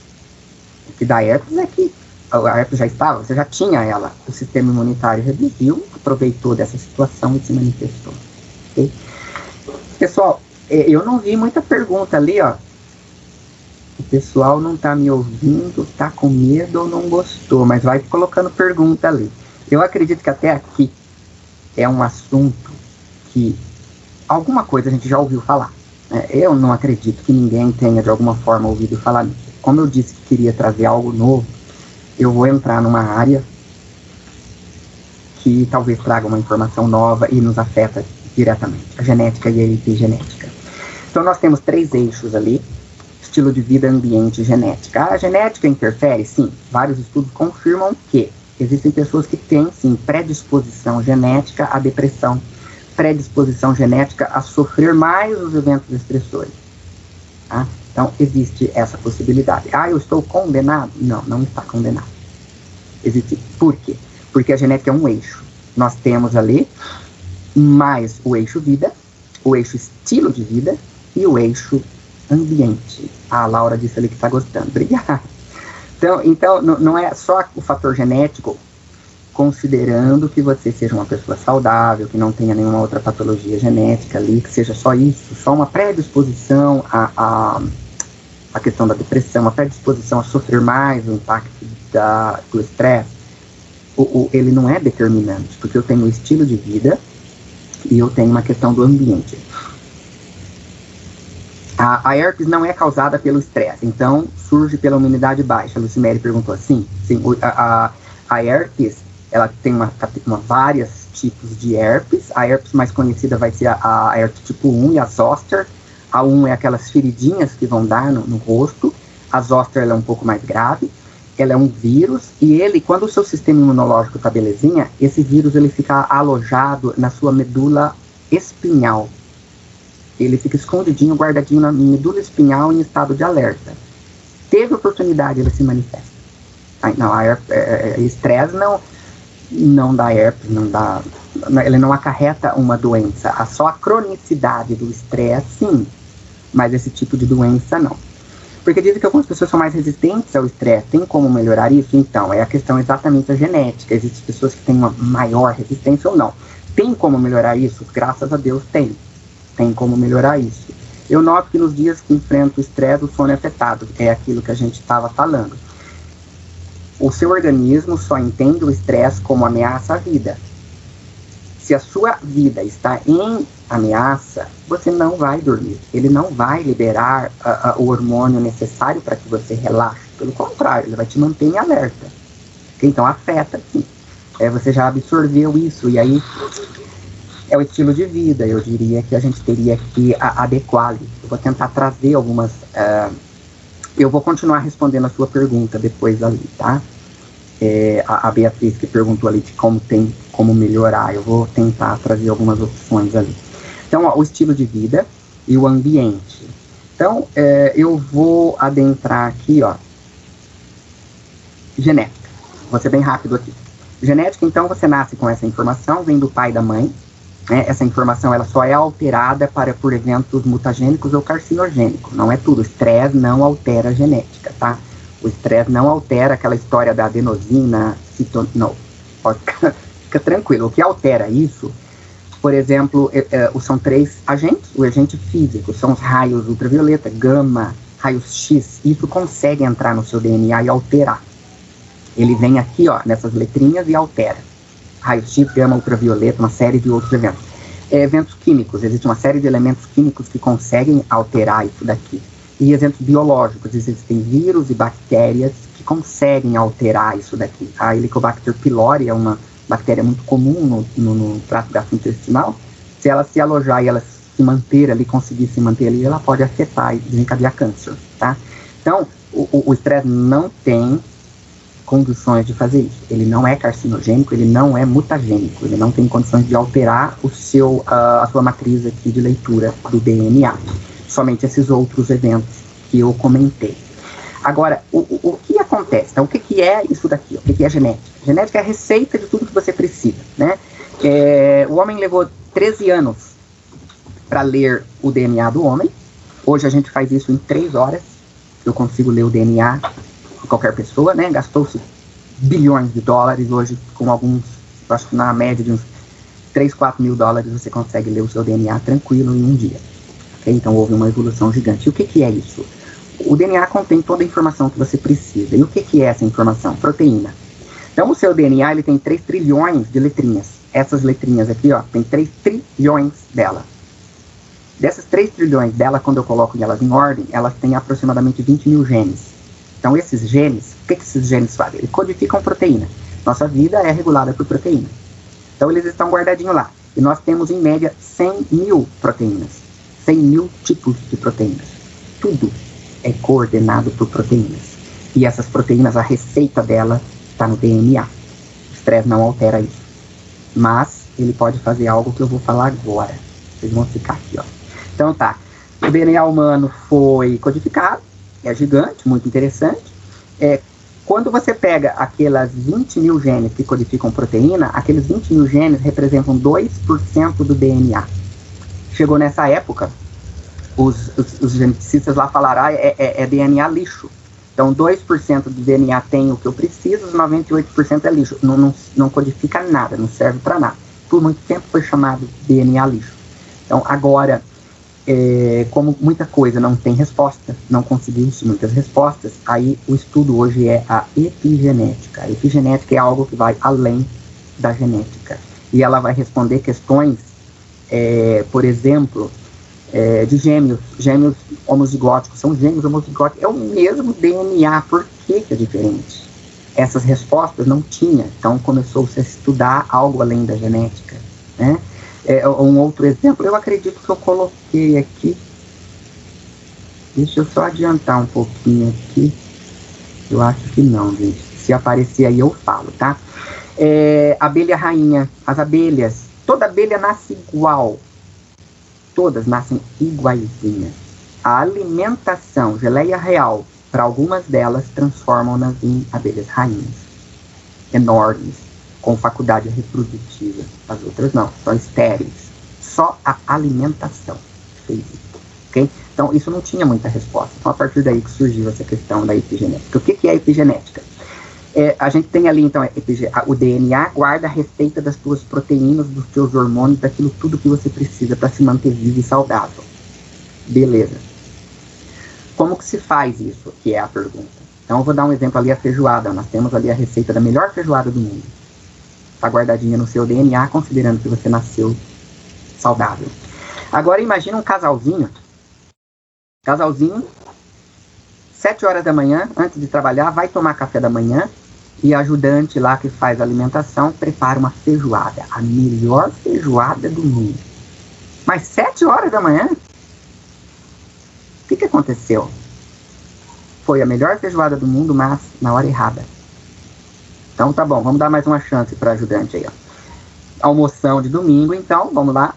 C: O que dá herpes é que a herpes já estava, você já tinha ela. O sistema imunitário reduziu, aproveitou dessa situação e se manifestou. Okay? Pessoal, é, eu não vi muita pergunta ali, ó. O pessoal não tá me ouvindo, tá com medo ou não gostou, mas vai colocando pergunta ali. Eu acredito que até aqui é um assunto que alguma coisa a gente já ouviu falar. Né? Eu não acredito que ninguém tenha de alguma forma ouvido falar nisso. Como eu disse que queria trazer algo novo, eu vou entrar numa área que talvez traga uma informação nova e nos afeta diretamente, a genética e a epigenética. Então nós temos três eixos ali, estilo de vida, ambiente e genética. A genética interfere, sim. Vários estudos confirmam que existem pessoas que têm, sim, predisposição genética à depressão, predisposição genética a sofrer mais os eventos estressores. Tá? Então, existe essa possibilidade. Ah, eu estou condenado? Não, não está condenado. Existe. Por quê? Porque a genética é um eixo. Nós temos ali mais o eixo vida, o eixo estilo de vida e o eixo ambiente. Ah, a Laura disse ali que está gostando. Obrigada. Então, então não é só o fator genético, considerando que você seja uma pessoa saudável, que não tenha nenhuma outra patologia genética ali, que seja só isso, só uma predisposição a, a, a questão da depressão, uma predisposição a sofrer mais o impacto da, do estresse, ele não é determinante, porque eu tenho um estilo de vida e eu tenho uma questão do ambiente. A, a herpes não é causada pelo estresse, então surge pela imunidade baixa. A Lucimere perguntou assim, sim, a, a, a herpes, ela tem uma, uma, vários tipos de herpes. A herpes mais conhecida vai ser a, a herpes tipo 1 e a zoster. A 1 é aquelas feridinhas que vão dar no, no rosto. A zoster é um pouco mais grave. Ela é um vírus e ele, quando o seu sistema imunológico está belezinha, esse vírus ele fica alojado na sua medula espinhal, ele fica escondidinho, guardadinho na medula espinhal em estado de alerta. Teve oportunidade, ele se manifesta. Não, a é, é, é, estresse não, não dá herpes, não dá, ele não acarreta uma doença. A só a cronicidade do estresse, sim, mas esse tipo de doença não. Porque dizem que algumas pessoas são mais resistentes ao estresse. Tem como melhorar isso? Então, é a questão exatamente da genética. Existem pessoas que têm uma maior resistência ou não. Tem como melhorar isso? Graças a Deus tem tem como melhorar isso. Eu noto que nos dias que enfrento o estresse, o sono é afetado, é aquilo que a gente estava falando. O seu organismo só entende o estresse como ameaça à vida. Se a sua vida está em ameaça, você não vai dormir. Ele não vai liberar uh, uh, o hormônio necessário para que você relaxe. Pelo contrário, ele vai te manter em alerta. Então afeta, sim. É, você já absorveu isso e aí é o estilo de vida. Eu diria que a gente teria que adequar. Eu vou tentar trazer algumas. Uh, eu vou continuar respondendo a sua pergunta depois ali, tá? É, a, a, Beatriz que perguntou ali de como tem como melhorar. Eu vou tentar trazer algumas opções ali. Então, ó, o estilo de vida e o ambiente. Então, é, eu vou adentrar aqui, ó. Genética. Vou ser bem rápido aqui. Genética, então, você nasce com essa informação, vem do pai e da mãe. Né, essa informação ela só é alterada para por eventos mutagênicos ou carcinogênicos. Não é tudo. O estresse não altera a genética, tá? O estresse não altera aquela história da adenosina, citon... não. Ficar, fica tranquilo. O que altera isso, por exemplo, é, é, são três agentes. O agente físico são os raios ultravioleta, gama, raios X. Isso consegue entrar no seu DNA e alterar. Ele vem aqui, ó, nessas letrinhas e altera raio-x, gama ultravioleta, uma série de outros eventos. É, eventos químicos, existe uma série de elementos químicos que conseguem alterar isso daqui. E eventos biológicos, existem vírus e bactérias que conseguem alterar isso daqui. A Helicobacter pylori é uma bactéria muito comum no, no, no trato gastrointestinal. Se ela se alojar e ela se manter ali, conseguir se manter ali, ela pode afetar e desencadear câncer, tá? Então, o estresse não tem condições de fazer isso. Ele não é carcinogênico, ele não é mutagênico, ele não tem condições de alterar o seu, uh, a sua matriz aqui de leitura do DNA. Somente esses outros eventos que eu comentei. Agora, o, o, o que acontece? Então, o que, que é isso daqui? O que, que é genética? Genética é a receita de tudo que você precisa, né? É, o homem levou 13 anos para ler o DNA do homem. Hoje a gente faz isso em 3 horas. Eu consigo ler o DNA qualquer pessoa, né? Gastou-se bilhões de dólares. Hoje, com alguns, acho que na média de uns 3, 4 mil dólares, você consegue ler o seu DNA tranquilo em um dia. Okay? Então houve uma evolução gigante. E o que, que é isso? O DNA contém toda a informação que você precisa. E o que, que é essa informação? Proteína. Então o seu DNA ele tem 3 trilhões de letrinhas. Essas letrinhas aqui, ó, tem 3 trilhões dela. Dessas 3 trilhões dela, quando eu coloco elas em ordem, elas têm aproximadamente 20 mil genes. Então, esses genes, o que, que esses genes fazem? Eles codificam proteína. Nossa vida é regulada por proteína. Então, eles estão guardadinhos lá. E nós temos, em média, 100 mil proteínas. 100 mil tipos de proteínas. Tudo é coordenado por proteínas. E essas proteínas, a receita dela está no DNA. O estresse não altera isso. Mas ele pode fazer algo que eu vou falar agora. Vocês vão ficar aqui, ó. Então tá. O DNA humano foi codificado, é gigante, muito interessante. É, quando você pega aquelas 20 mil genes que codificam proteína, aqueles 20 mil genes representam 2% do DNA. Chegou nessa época, os, os, os geneticistas lá falaram, ah, é, é, é DNA lixo. Então, 2% do DNA tem o que eu preciso, 98% é lixo. Não, não, não codifica nada, não serve para nada. Por muito tempo foi chamado DNA lixo. Então, agora, é, como muita coisa não tem resposta, não conseguimos muitas respostas, aí o estudo hoje é a epigenética. A epigenética é algo que vai além da genética. E ela vai responder questões, é, por exemplo, é, de gêmeos, gêmeos homozigóticos, são gêmeos homozigóticos, é o mesmo DNA, por que, que é diferente? Essas respostas não tinha, então começou-se a estudar algo além da genética, né? É, um outro exemplo, eu acredito que eu coloquei aqui. Deixa eu só adiantar um pouquinho aqui. Eu acho que não, gente. Se aparecer aí eu falo, tá? É, abelha rainha. As abelhas. Toda abelha nasce igual. Todas nascem iguaizinhas. A alimentação, geleia real, para algumas delas transformam-nas em abelhas rainhas. Enormes com faculdade reprodutiva. As outras não, são estéreis. Só a alimentação fez isso. Okay? Então, isso não tinha muita resposta. Então, a partir daí que surgiu essa questão da epigenética. O que, que é epigenética? É, a gente tem ali, então, o DNA guarda a receita das suas proteínas, dos seus hormônios, daquilo tudo que você precisa para se manter vivo e saudável. Beleza. Como que se faz isso? Que é a pergunta. Então, eu vou dar um exemplo ali, a feijoada. Nós temos ali a receita da melhor feijoada do mundo está guardadinha no seu DNA, considerando que você nasceu saudável. Agora imagine um casalzinho, casalzinho, sete horas da manhã, antes de trabalhar, vai tomar café da manhã e a ajudante lá que faz a alimentação prepara uma feijoada, a melhor feijoada do mundo. Mas sete horas da manhã? O que, que aconteceu? Foi a melhor feijoada do mundo, mas na hora errada. Então tá bom, vamos dar mais uma chance para ajudante aí, ó. Almoção de domingo, então, vamos lá.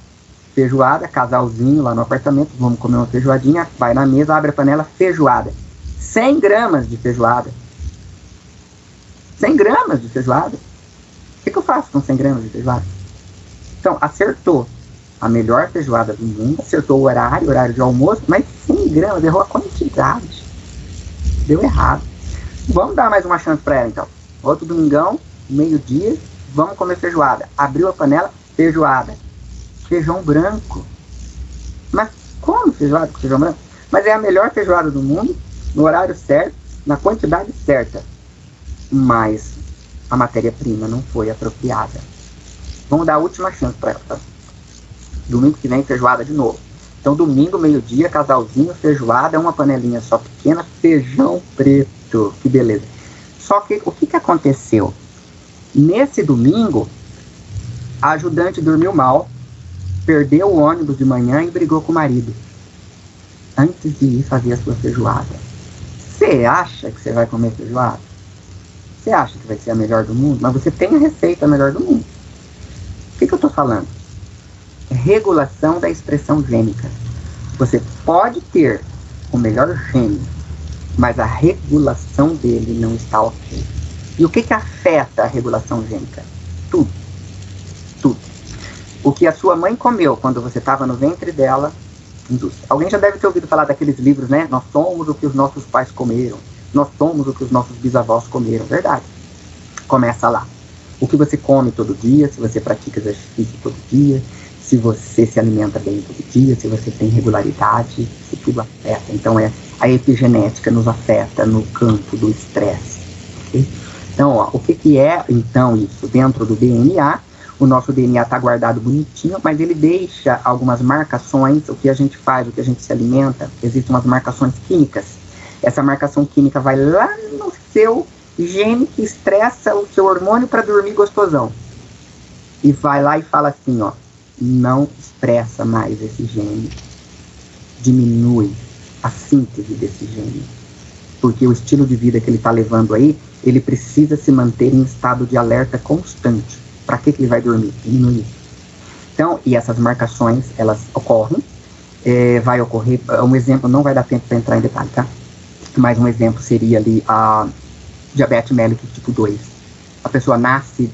C: Feijoada, casalzinho lá no apartamento, vamos comer uma feijoadinha, vai na mesa, abre a panela, feijoada. 100 gramas de feijoada. 100 gramas de feijoada. O que, que eu faço com 100 gramas de feijoada? Então, acertou a melhor feijoada do mundo, acertou o horário, horário de almoço, mas 100 gramas, errou a quantidade. Deu errado. Vamos dar mais uma chance para ela, então. Outro domingão, meio-dia, vamos comer feijoada. Abriu a panela, feijoada. Feijão branco. Mas como feijoada com feijão branco? Mas é a melhor feijoada do mundo, no horário certo, na quantidade certa. Mas a matéria-prima não foi apropriada. Vamos dar a última chance para ela. Tá? Domingo que vem, feijoada de novo. Então, domingo, meio-dia, casalzinho, feijoada, uma panelinha só pequena, feijão preto. Que beleza. Só que o que, que aconteceu? Nesse domingo, a ajudante dormiu mal, perdeu o ônibus de manhã e brigou com o marido. Antes de ir fazer a sua feijoada. Você acha que você vai comer feijoada? Você acha que vai ser a melhor do mundo, mas você tem a receita melhor do mundo. O que, que eu estou falando? Regulação da expressão gênica. Você pode ter o melhor gene, mas a regulação dele não está ok. E o que, que afeta a regulação gênica? Tudo. Tudo. O que a sua mãe comeu quando você estava no ventre dela, induz. Alguém já deve ter ouvido falar daqueles livros, né? Nós somos o que os nossos pais comeram. Nós somos o que os nossos bisavós comeram. Verdade. Começa lá. O que você come todo dia, se você pratica exercício todo dia, se você se alimenta bem todo dia, se você tem regularidade, isso tudo afeta. Então é a epigenética nos afeta no campo do estresse. Okay? Então, ó, o que, que é então isso dentro do DNA? O nosso DNA está guardado bonitinho, mas ele deixa algumas marcações. O que a gente faz, o que a gente se alimenta, existem umas marcações químicas. Essa marcação química vai lá no seu gene que estressa o seu hormônio para dormir gostosão. E vai lá e fala assim, ó, não expressa mais esse gene. Diminui a síntese desse gene. Porque o estilo de vida que ele está levando aí, ele precisa se manter em estado de alerta constante. Para que, que ele vai dormir? Diminuir. Então, e essas marcações, elas ocorrem. É, vai ocorrer, um exemplo, não vai dar tempo para entrar em detalhe, tá? Mas um exemplo seria ali a diabetes mellitus tipo 2. A pessoa nasce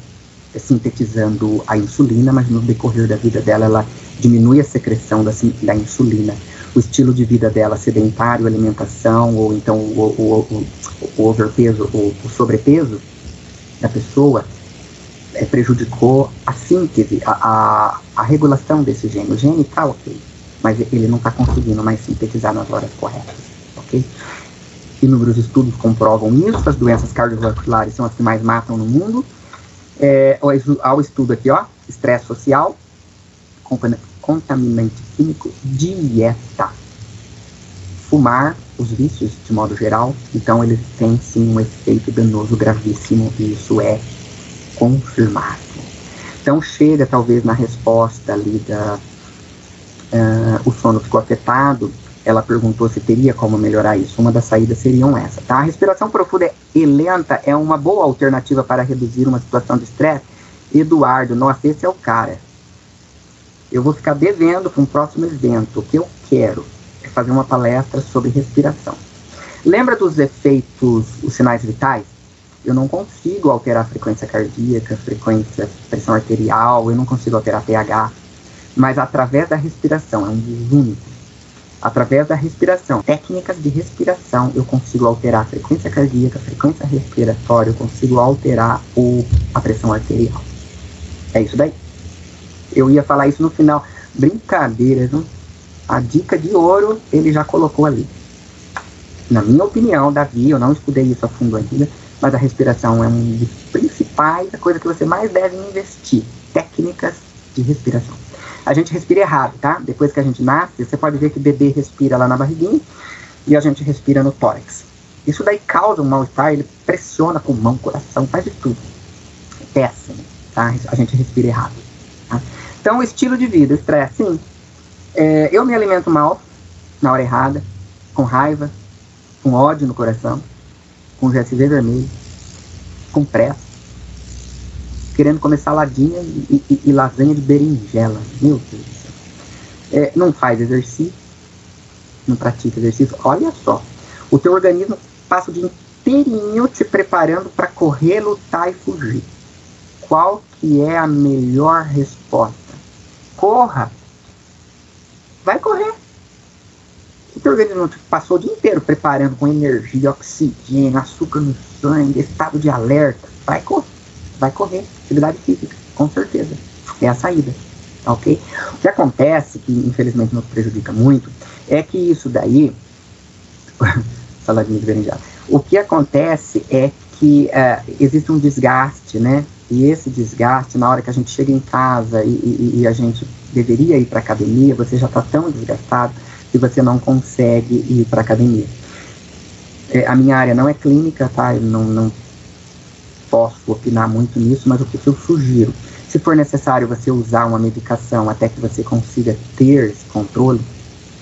C: sintetizando a insulina, mas no decorrer da vida dela, ela diminui a secreção da, da insulina. O estilo de vida dela, sedentário, alimentação, ou então o, o, o, o overpeso, o, o sobrepeso da pessoa, é, prejudicou a síntese, a, a, a, regulação desse gene. O gene está ok, mas ele não está conseguindo mais sintetizar nas horas corretas, ok? Inúmeros estudos comprovam isso, as doenças cardiovasculares são as que mais matam no mundo, é, ao estudo aqui, ó, estresse social, contaminante químico, dieta. Fumar, os vícios de modo geral, então eles têm sim um efeito danoso gravíssimo e isso é confirmado. Então chega talvez na resposta ali da uh, o sono ficou afetado, ela perguntou se teria como melhorar isso. Uma das saídas seriam essa, tá? A respiração profunda e lenta é uma boa alternativa para reduzir uma situação de estresse. Eduardo, nossa, esse é o cara. Eu vou ficar devendo para um próximo evento. O que eu quero é fazer uma palestra sobre respiração. Lembra dos efeitos, os sinais vitais? Eu não consigo alterar a frequência cardíaca, frequência, pressão arterial, eu não consigo alterar pH, mas através da respiração, é um dos únicos Através da respiração, técnicas de respiração, eu consigo alterar a frequência cardíaca, a frequência respiratória, eu consigo alterar o, a pressão arterial. É isso daí. Eu ia falar isso no final. Brincadeira, não? A dica de ouro ele já colocou ali. Na minha opinião, Davi, eu não estudei isso a fundo ainda, mas a respiração é um dos principais, a coisa que você mais deve investir. Técnicas de respiração a gente respira errado, tá? Depois que a gente nasce, você pode ver que o bebê respira lá na barriguinha e a gente respira no tórax. Isso daí causa um mal-estar, ele pressiona pulmão, coração, faz de tudo. Péssimo, tá? A gente respira errado. Tá? Então, o estilo de vida, estresse, sim. É, eu me alimento mal, na hora errada, com raiva, com ódio no coração, com GSV vermelho, com pressa querendo comer saladinha e, e, e lasanha de berinjela. Meu Deus. É, não faz exercício, não pratica exercício. Olha só, o teu organismo passa o dia inteirinho te preparando para correr, lutar e fugir. Qual que é a melhor resposta? Corra. Vai correr. O teu organismo te passou o dia inteiro preparando com energia, oxigênio, açúcar no sangue, estado de alerta. Vai correr vai correr atividade física, com certeza. É a saída, ok? O que acontece, que infelizmente nos prejudica muito, é que isso daí, saladinha de berinjela, o que acontece é que uh, existe um desgaste, né? E esse desgaste, na hora que a gente chega em casa e, e, e a gente deveria ir para academia, você já está tão desgastado que você não consegue ir para academia. É, a minha área não é clínica, tá? Eu não, não posso opinar muito nisso, mas o que eu sugiro, se for necessário você usar uma medicação até que você consiga ter esse controle,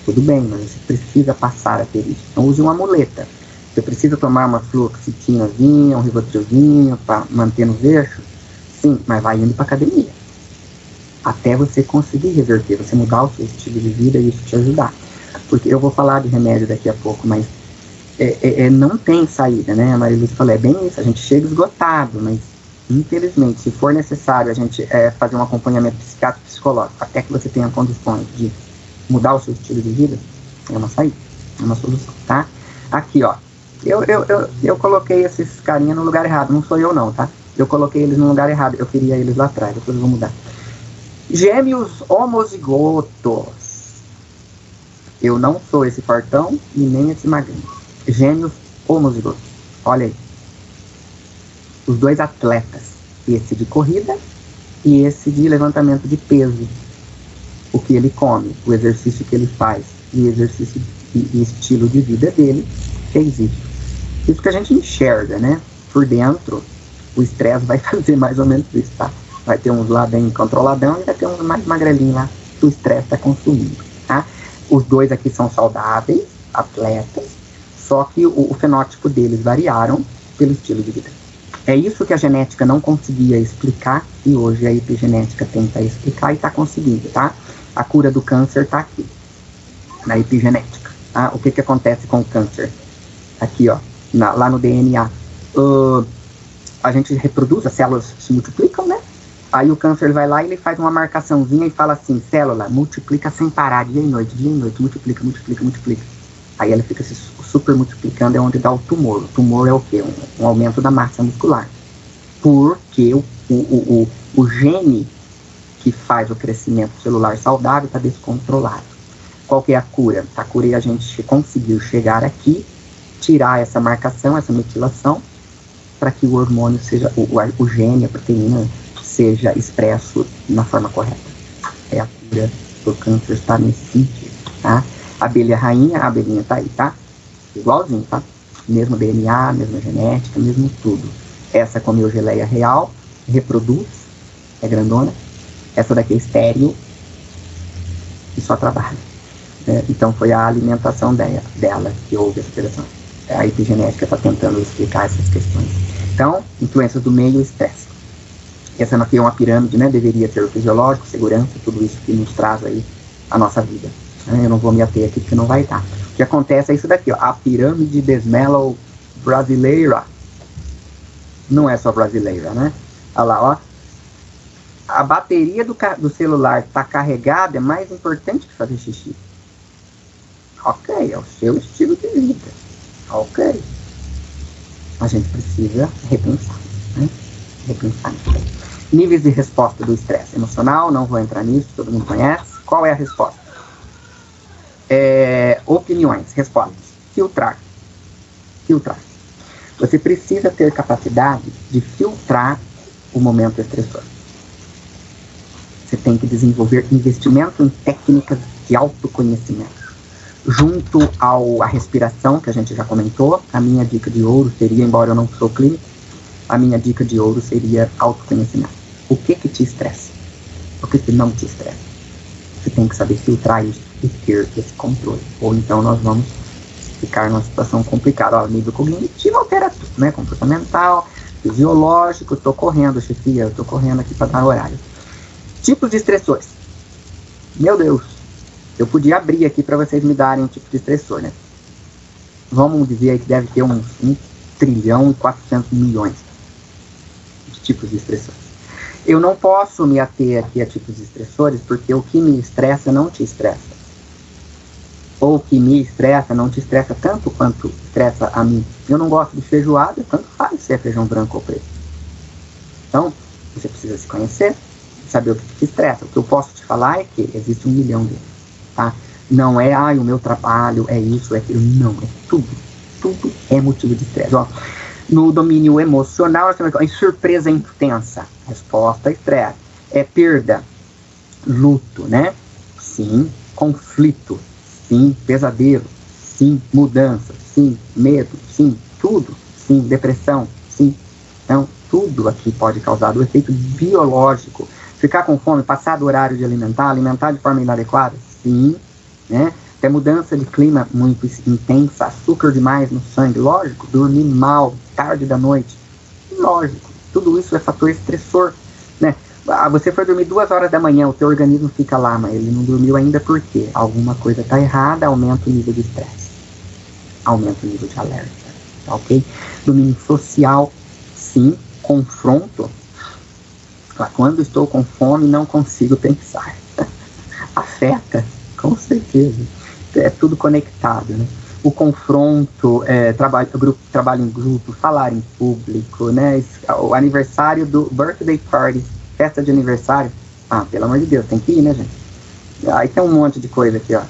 C: tudo bem, mas você precisa passar a ter isso. Então use uma muleta. Você precisa tomar uma fluoxetinazinha, um ribotrilzinho para manter nos eixos? Sim, mas vai indo para academia. Até você conseguir reverter, você mudar o seu estilo de vida e isso te ajudar. Porque eu vou falar de remédio daqui a pouco, mas é, é, é não tem saída, né? A Maria Lúcia falou, é bem isso, a gente chega esgotado, mas infelizmente, se for necessário a gente é, fazer um acompanhamento psiquiátrico psicológico até que você tenha condições de mudar o seu estilo de vida, é uma saída, é uma solução, tá? Aqui, ó, eu, eu, eu, eu coloquei esses carinha no lugar errado, não sou eu não, tá? Eu coloquei eles no lugar errado, eu queria eles lá atrás, depois eu vou mudar. Gêmeos homozigotos. Eu não sou esse fartão e nem esse magrinho. Gêmeos homozigotos. Olha aí. Os dois atletas. Esse de corrida e esse de levantamento de peso. O que ele come, o exercício que ele faz e exercício e estilo de vida dele fez isso. Isso que a gente enxerga, né? Por dentro, o estresse vai fazer mais ou menos isso, tá? Vai ter uns lá bem controladão e vai ter uns mais magrelinhos lá que o estresse está consumindo, tá? Os dois aqui são saudáveis, atletas, só que o, o fenótipo deles variaram pelo estilo de vida. É isso que a genética não conseguia explicar e hoje a epigenética tenta explicar e está conseguindo, tá? A cura do câncer está aqui, na epigenética. Tá? O que, que acontece com o câncer? Aqui, ó, na, lá no DNA. Uh, a gente reproduz, as células se multiplicam, né? Aí o câncer vai lá e ele faz uma marcaçãozinha e fala assim, célula, multiplica sem parar, dia e noite, dia e noite, multiplica, multiplica, multiplica. Aí ela fica se super multiplicando, é onde dá o tumor. O tumor é o quê? Um, um aumento da massa muscular. Porque o, o, o, o gene que faz o crescimento celular saudável está descontrolado. Qual que é a cura? A cura é a gente conseguir chegar aqui, tirar essa marcação, essa metilação, para que o hormônio seja, o, o, gene, a proteína, seja expresso na forma correta. É a cura do câncer está nesse sentido, tá? Abelha rainha, a abelhinha tá aí, tá? Igualzinho, tá? Mesmo DNA, mesma genética, mesmo tudo. Essa comeu geleia real, reproduz, é grandona. Essa daqui é estéreo e só trabalha. É, então foi a alimentação dela, dela que houve essa alteração. A epigenética está tentando explicar essas questões. Então, influências do meio e estresse. Essa aqui é uma pirâmide, né? Deveria ter o fisiológico, segurança, tudo isso que nos traz aí a nossa vida. Né? Eu não vou me ater aqui porque não vai estar. O que acontece é isso daqui, ó, a pirâmide Desmello brasileira. Não é só brasileira, né? Olha lá, ó. A bateria do, do celular está carregada é mais importante que fazer xixi. Ok, é o seu estilo de vida. Ok. A gente precisa repensar, né? Repensar. Níveis de resposta do estresse emocional, não vou entrar nisso, todo mundo conhece. Qual é a resposta? É, opiniões, respostas. Filtrar. Filtrar. Você precisa ter capacidade de filtrar o momento estressor. Você tem que desenvolver investimento em técnicas de autoconhecimento. Junto ao a respiração, que a gente já comentou, a minha dica de ouro seria, embora eu não sou clínico, a minha dica de ouro seria autoconhecimento. O que que te estressa? O que que não te estressa? Você tem que saber filtrar isso e ter esse controle. Ou então nós vamos ficar numa situação complicada. Ó, nível cognitivo altera tudo, né? Comportamental, fisiológico, tô correndo, chefia, tô correndo aqui para dar horário. Tipos de estressores. Meu Deus, eu podia abrir aqui para vocês me darem um tipo de estressor, né? Vamos dizer que deve ter uns 1 trilhão e 400 milhões de tipos de estressores. Eu não posso me ater aqui a tipos de estressores, porque o que me estressa não te estressa ou que me estressa, não te estressa tanto quanto estressa a mim. Eu não gosto de feijoada, tanto faz se é feijão branco ou preto. Então, você precisa se conhecer, saber o que te estressa. O que eu posso te falar é que existe um milhão deles, tá? Não é, ai, o meu trabalho é isso, é aquilo. Não, é tudo. Tudo é motivo de estresse. Ó, no domínio emocional, temos surpresa intensa. Resposta, estresse. É perda, luto, né? Sim, conflito, sim, pesadelo, sim, mudança, sim, medo, sim, tudo, sim, depressão, sim. Então, tudo aqui pode causar do efeito biológico. Ficar com fome, passar do horário de alimentar, alimentar de forma inadequada, sim, né? é mudança de clima muito intensa, açúcar demais no sangue, lógico, dormir mal, tarde da noite, lógico, tudo isso é fator estressor? Ah, você foi dormir duas horas da manhã, o teu organismo fica lá, mas ele não dormiu ainda por quê? Alguma coisa está errada, aumenta o nível de estresse, aumenta o nível de alerta, tá ok? Domínio social, sim, confronto. Quando estou com fome, não consigo pensar. Afeta, com certeza. É tudo conectado, né? o confronto, é, trabalho, grupo, trabalho em grupo, falar em público, né? O aniversário do birthday party festa de aniversário. Ah, pelo amor de Deus, tem que ir, né, gente? Aí tem um monte de coisa aqui, ó.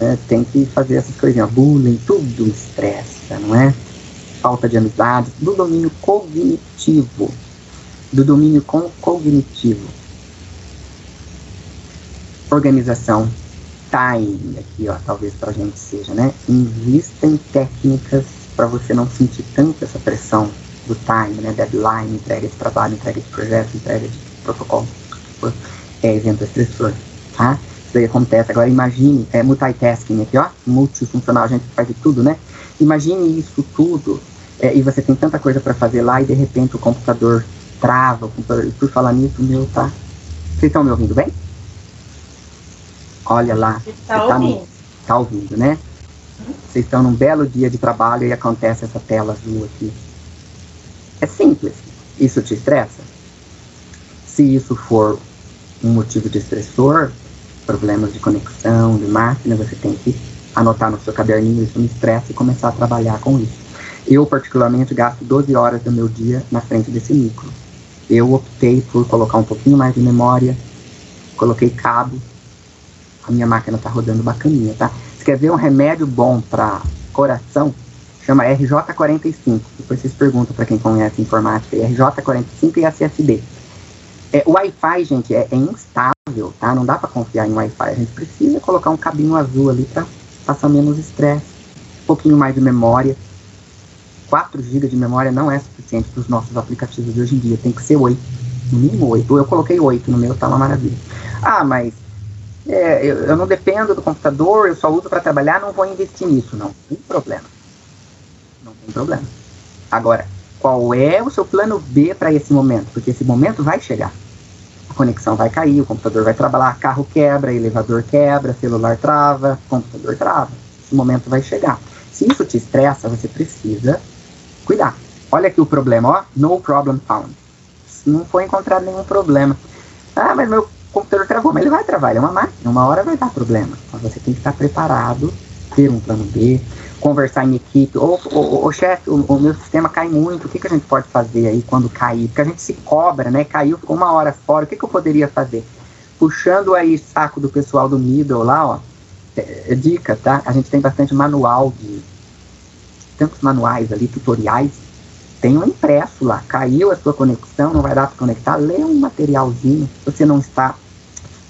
C: É, tem que fazer essas coisinhas, bullying, tudo estressa, não é? Falta de amizade, do domínio cognitivo. Do domínio com cognitivo. Organização, time, aqui, ó, talvez pra gente seja, né? Invista em técnicas para você não sentir tanto essa pressão do time, né, deadline, entrega de trabalho, entrega de projeto, entrega de protocolo, é evento estressor, tá? Isso aí acontece. Agora imagine, é multitasking aqui, ó, multifuncional, a gente faz de tudo, né? Imagine isso tudo é, e você tem tanta coisa para fazer lá e de repente o computador trava, o computador, e por falar nisso, meu tá... Vocês estão me ouvindo bem? Olha lá.
B: Está tá ouvindo.
C: Tá ouvindo, né? Vocês estão num belo dia de trabalho e acontece essa tela azul aqui. É simples. Isso te estressa? Se isso for um motivo de estressor, problemas de conexão, de máquina, você tem que anotar no seu caderninho isso me estressa e começar a trabalhar com isso. Eu, particularmente, gasto 12 horas do meu dia na frente desse micro. Eu optei por colocar um pouquinho mais de memória, coloquei cabo, a minha máquina está rodando bacaninha, tá? Você quer ver um remédio bom para coração? Chama RJ45. Depois vocês perguntam para quem conhece informática, RJ45 e SSD. É, o Wi-Fi, gente, é, é, instável, tá? Não dá para confiar em Wi-Fi. A gente precisa colocar um cabinho azul ali para passar menos estresse, um pouquinho mais de memória. 4 GB de memória não é suficiente para os nossos aplicativos de hoje em dia. Tem que ser 8, no mínimo 8. Eu coloquei 8 no meu, tá uma maravilha. Ah, mas é, eu, eu, não dependo do computador, eu só uso para trabalhar, não vou investir nisso, não. Não tem problema tem problema. Agora, qual é o seu plano B para esse momento? Porque esse momento vai chegar. A conexão vai cair, o computador vai trabalhar, carro quebra, elevador quebra, celular trava, computador trava. Esse momento vai chegar. Se isso te estressa, você precisa cuidar. Olha aqui o problema, ó, no problem found. Não foi encontrado nenhum problema. Ah, mas meu computador travou, mas ele vai travar, ele é uma máquina, uma hora vai dar problema. Então você tem que estar preparado, ter um plano B, conversar em equipe, ou, ou chefe, o, o, meu sistema cai muito, o que, que a gente pode fazer aí quando cair? Porque a gente se cobra, né? Caiu, ficou uma hora fora, o que, que eu poderia fazer? Puxando aí saco do pessoal do middle lá, ó, é, é, dica, tá? A gente tem bastante manual de, tantos manuais ali, tutoriais, tem um impresso lá, caiu a sua conexão, não vai dar para conectar, lê um materialzinho, você não está,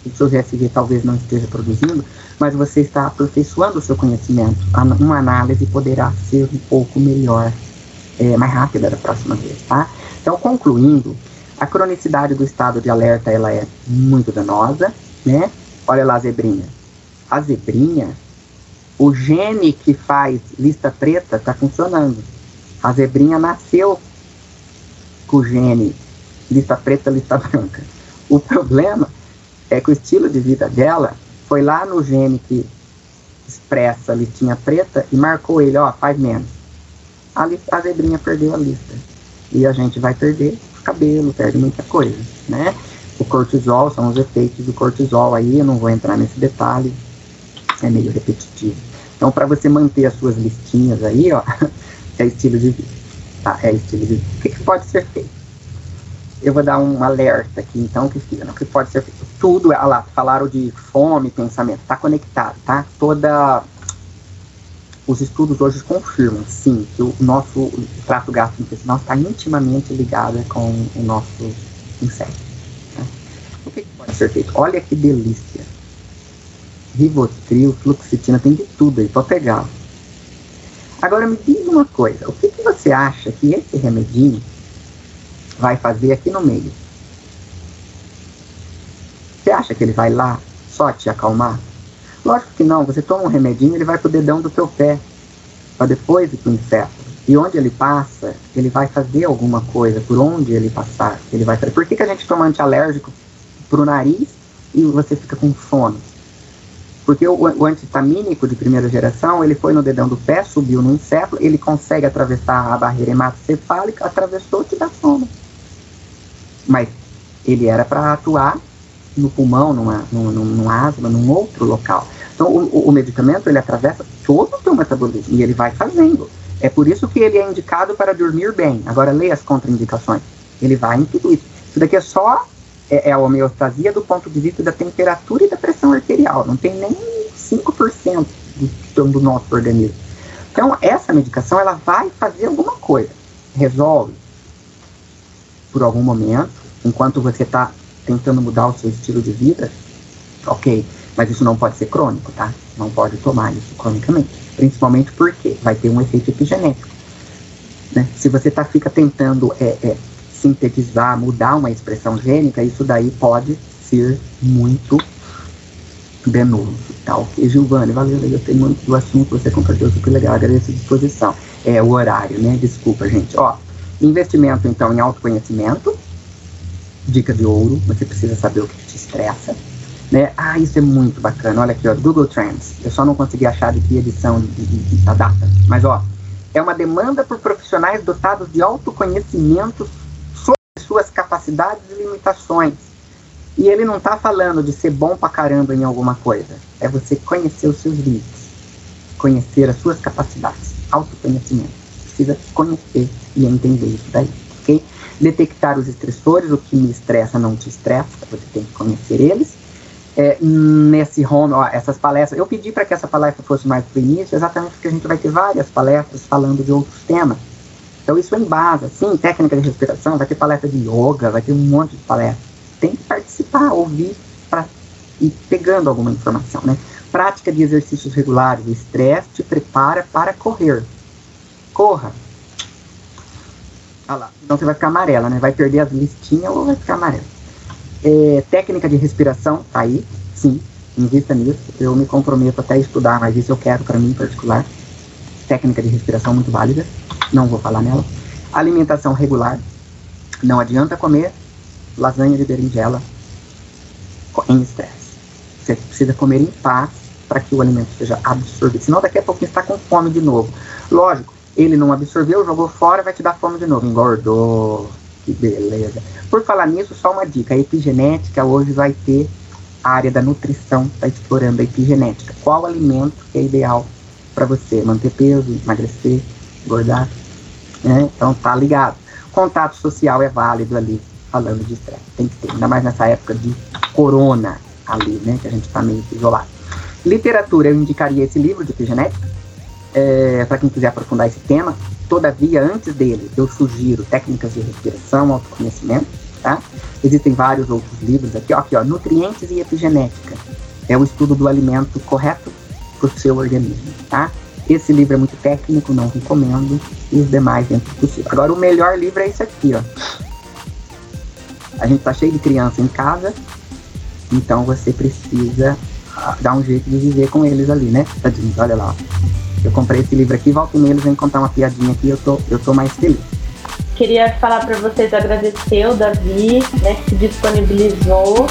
C: o seu GSV talvez não esteja produzindo, mas você está aperfeiçoando o seu conhecimento. Uma análise poderá ser um pouco melhor, é, mais rápida da próxima vez, tá? Então, concluindo, a cronicidade do estado de alerta ela é muito danosa, né? Olha lá a zebrinha. A zebrinha, o gene que faz lista preta está funcionando. A zebrinha nasceu com o gene lista preta, lista branca. O problema é que o estilo de vida dela foi lá no gene que expressa a listinha preta e marcou ele, ó, faz menos. A, a zebrinha perdeu a lista. E a gente vai perder cabelo, perde muita coisa, né? O cortisol, são os efeitos do cortisol aí, eu não vou entrar nesse detalhe, é meio repetitivo. Então, para você manter as suas listinhas aí, ó, é estilo de vida. Tá? É estilo de vida. O que, que pode ser feito? Eu vou dar um alerta aqui, então, que, que pode ser tudo, olha lá, falaram de fome, pensamento, está conectado, tá? Toda, os estudos hoje confirmam, sim, que o nosso trato gastrointestinal está intimamente ligado com o nosso inseto. Né? O que, que pode ser feito? Olha que delícia. Rivotril, fluoxetina, tem de tudo aí, pode pegar. Agora me diz uma coisa, o que, que você acha que esse remedinho vai fazer aqui no meio. Você acha que ele vai lá só te acalmar? Lógico que não, você toma um remedinho, ele vai pro dedão do teu pé, para depois ir pro inseto. E onde ele passa, ele vai fazer alguma coisa, por onde ele passar, ele vai fazer. Por que, que a gente toma antialérgico pro nariz e você fica com sono? Porque o, o antihistamínico de primeira geração, ele foi no dedão do pé, subiu no inseto, ele consegue atravessar a barreira hematocefálica, atravessou e te dá sono. Mas ele era para atuar no pulmão, numa, numa, numa asma, num outro local. Então, o, o, medicamento, ele atravessa todo o teu metabolismo e ele vai fazendo. É por isso que ele é indicado para dormir bem. Agora, leia as contraindicações. Ele vai em tudo isso. Isso daqui é só é, é a homeostasia do ponto de vista da temperatura e da pressão arterial. Não tem nem 5% do, do nosso organismo. Então, essa medicação, ela vai fazer alguma coisa. Resolve por algum momento, enquanto você está tentando mudar o seu estilo de vida, ok. Mas isso não pode ser crônico, tá? Não pode tomar isso cronicamente. Principalmente porque vai ter um efeito epigenético. Né? Se você tá, fica tentando é, é, sintetizar, mudar uma expressão gênica, isso daí pode ser muito danoso. Tá ok, Giovanni, valeu, eu tenho muito do assunto, você compartilhou super legal, agradeço a disposição. É o horário, né? Desculpa, gente. Ó, investimento então em autoconhecimento, dica de ouro, você precisa saber o que te estressa. Né? Ah, isso é muito bacana. Olha aqui, ó, Google Trends. Eu só não consegui achar de que edição de, da data. Mas, ó, é uma demanda por profissionais dotados de autoconhecimento sobre suas capacidades e limitações. E ele não está falando de ser bom pra caramba em alguma coisa. É você conhecer os seus limites. Conhecer as suas capacidades. Autoconhecimento. Precisa conhecer e entender isso daí, ok? detectar os estressores, o que me estressa não te estressa, você tem que conhecer eles. É, nesse home, ó, essas palestras, eu pedi para que essa palestra fosse mais para o início, exatamente porque a gente vai ter várias palestras falando de outros temas. Então isso é em base, sim, técnica de respiração, vai ter palestra de yoga, vai ter um monte de palestras. Tem que participar, ouvir para ir pegando alguma informação, né? Prática de exercícios regulares, o estresse te prepara para correr. Corra, ah lá. Então você vai ficar amarela, né? Vai perder as listinhas ou vai ficar amarela. É, técnica de respiração, tá aí, sim, invista nisso. Eu me comprometo até a estudar, mas isso eu quero para mim em particular. Técnica de respiração muito válida, não vou falar nela. Alimentação regular, não adianta comer lasanha de berinjela em estresse. Você precisa comer em paz para que o alimento seja absorvido. Senão daqui a pouco você está com fome de novo. Lógico, ele não absorveu, jogou fora, vai te dar fome de novo. Engordou. Que beleza. Por falar nisso, só uma dica. A epigenética hoje vai ter a área da nutrição, está explorando a epigenética. Qual alimento é ideal para você manter peso, emagrecer, engordar? Né? Então tá ligado. Contato social é válido ali, falando de estresse. Tem que ter, ainda mais nessa época de corona ali, né? Que a gente está meio isolado. Literatura, eu indicaria esse livro de epigenética é, para quem quiser aprofundar esse tema. Todavia, antes dele, eu sugiro técnicas de respiração, autoconhecimento, tá? Existem vários outros livros aqui, ó, aqui, ó, Nutrientes e Epigenética. É o estudo do alimento correto para o seu organismo, tá? Esse livro é muito técnico, não recomendo, e os demais dentro do possível. Agora, o melhor livro é esse aqui, ó. A gente tá cheio de criança em casa, então você precisa ah, dar um jeito de viver com eles ali, né? Tadinhos, olha lá, ó eu comprei esse livro aqui, volto neles, vem contar uma piadinha aqui, eu tô, eu tô mais feliz.
B: Queria falar para vocês, agradecer o Davi, né, que se disponibilizou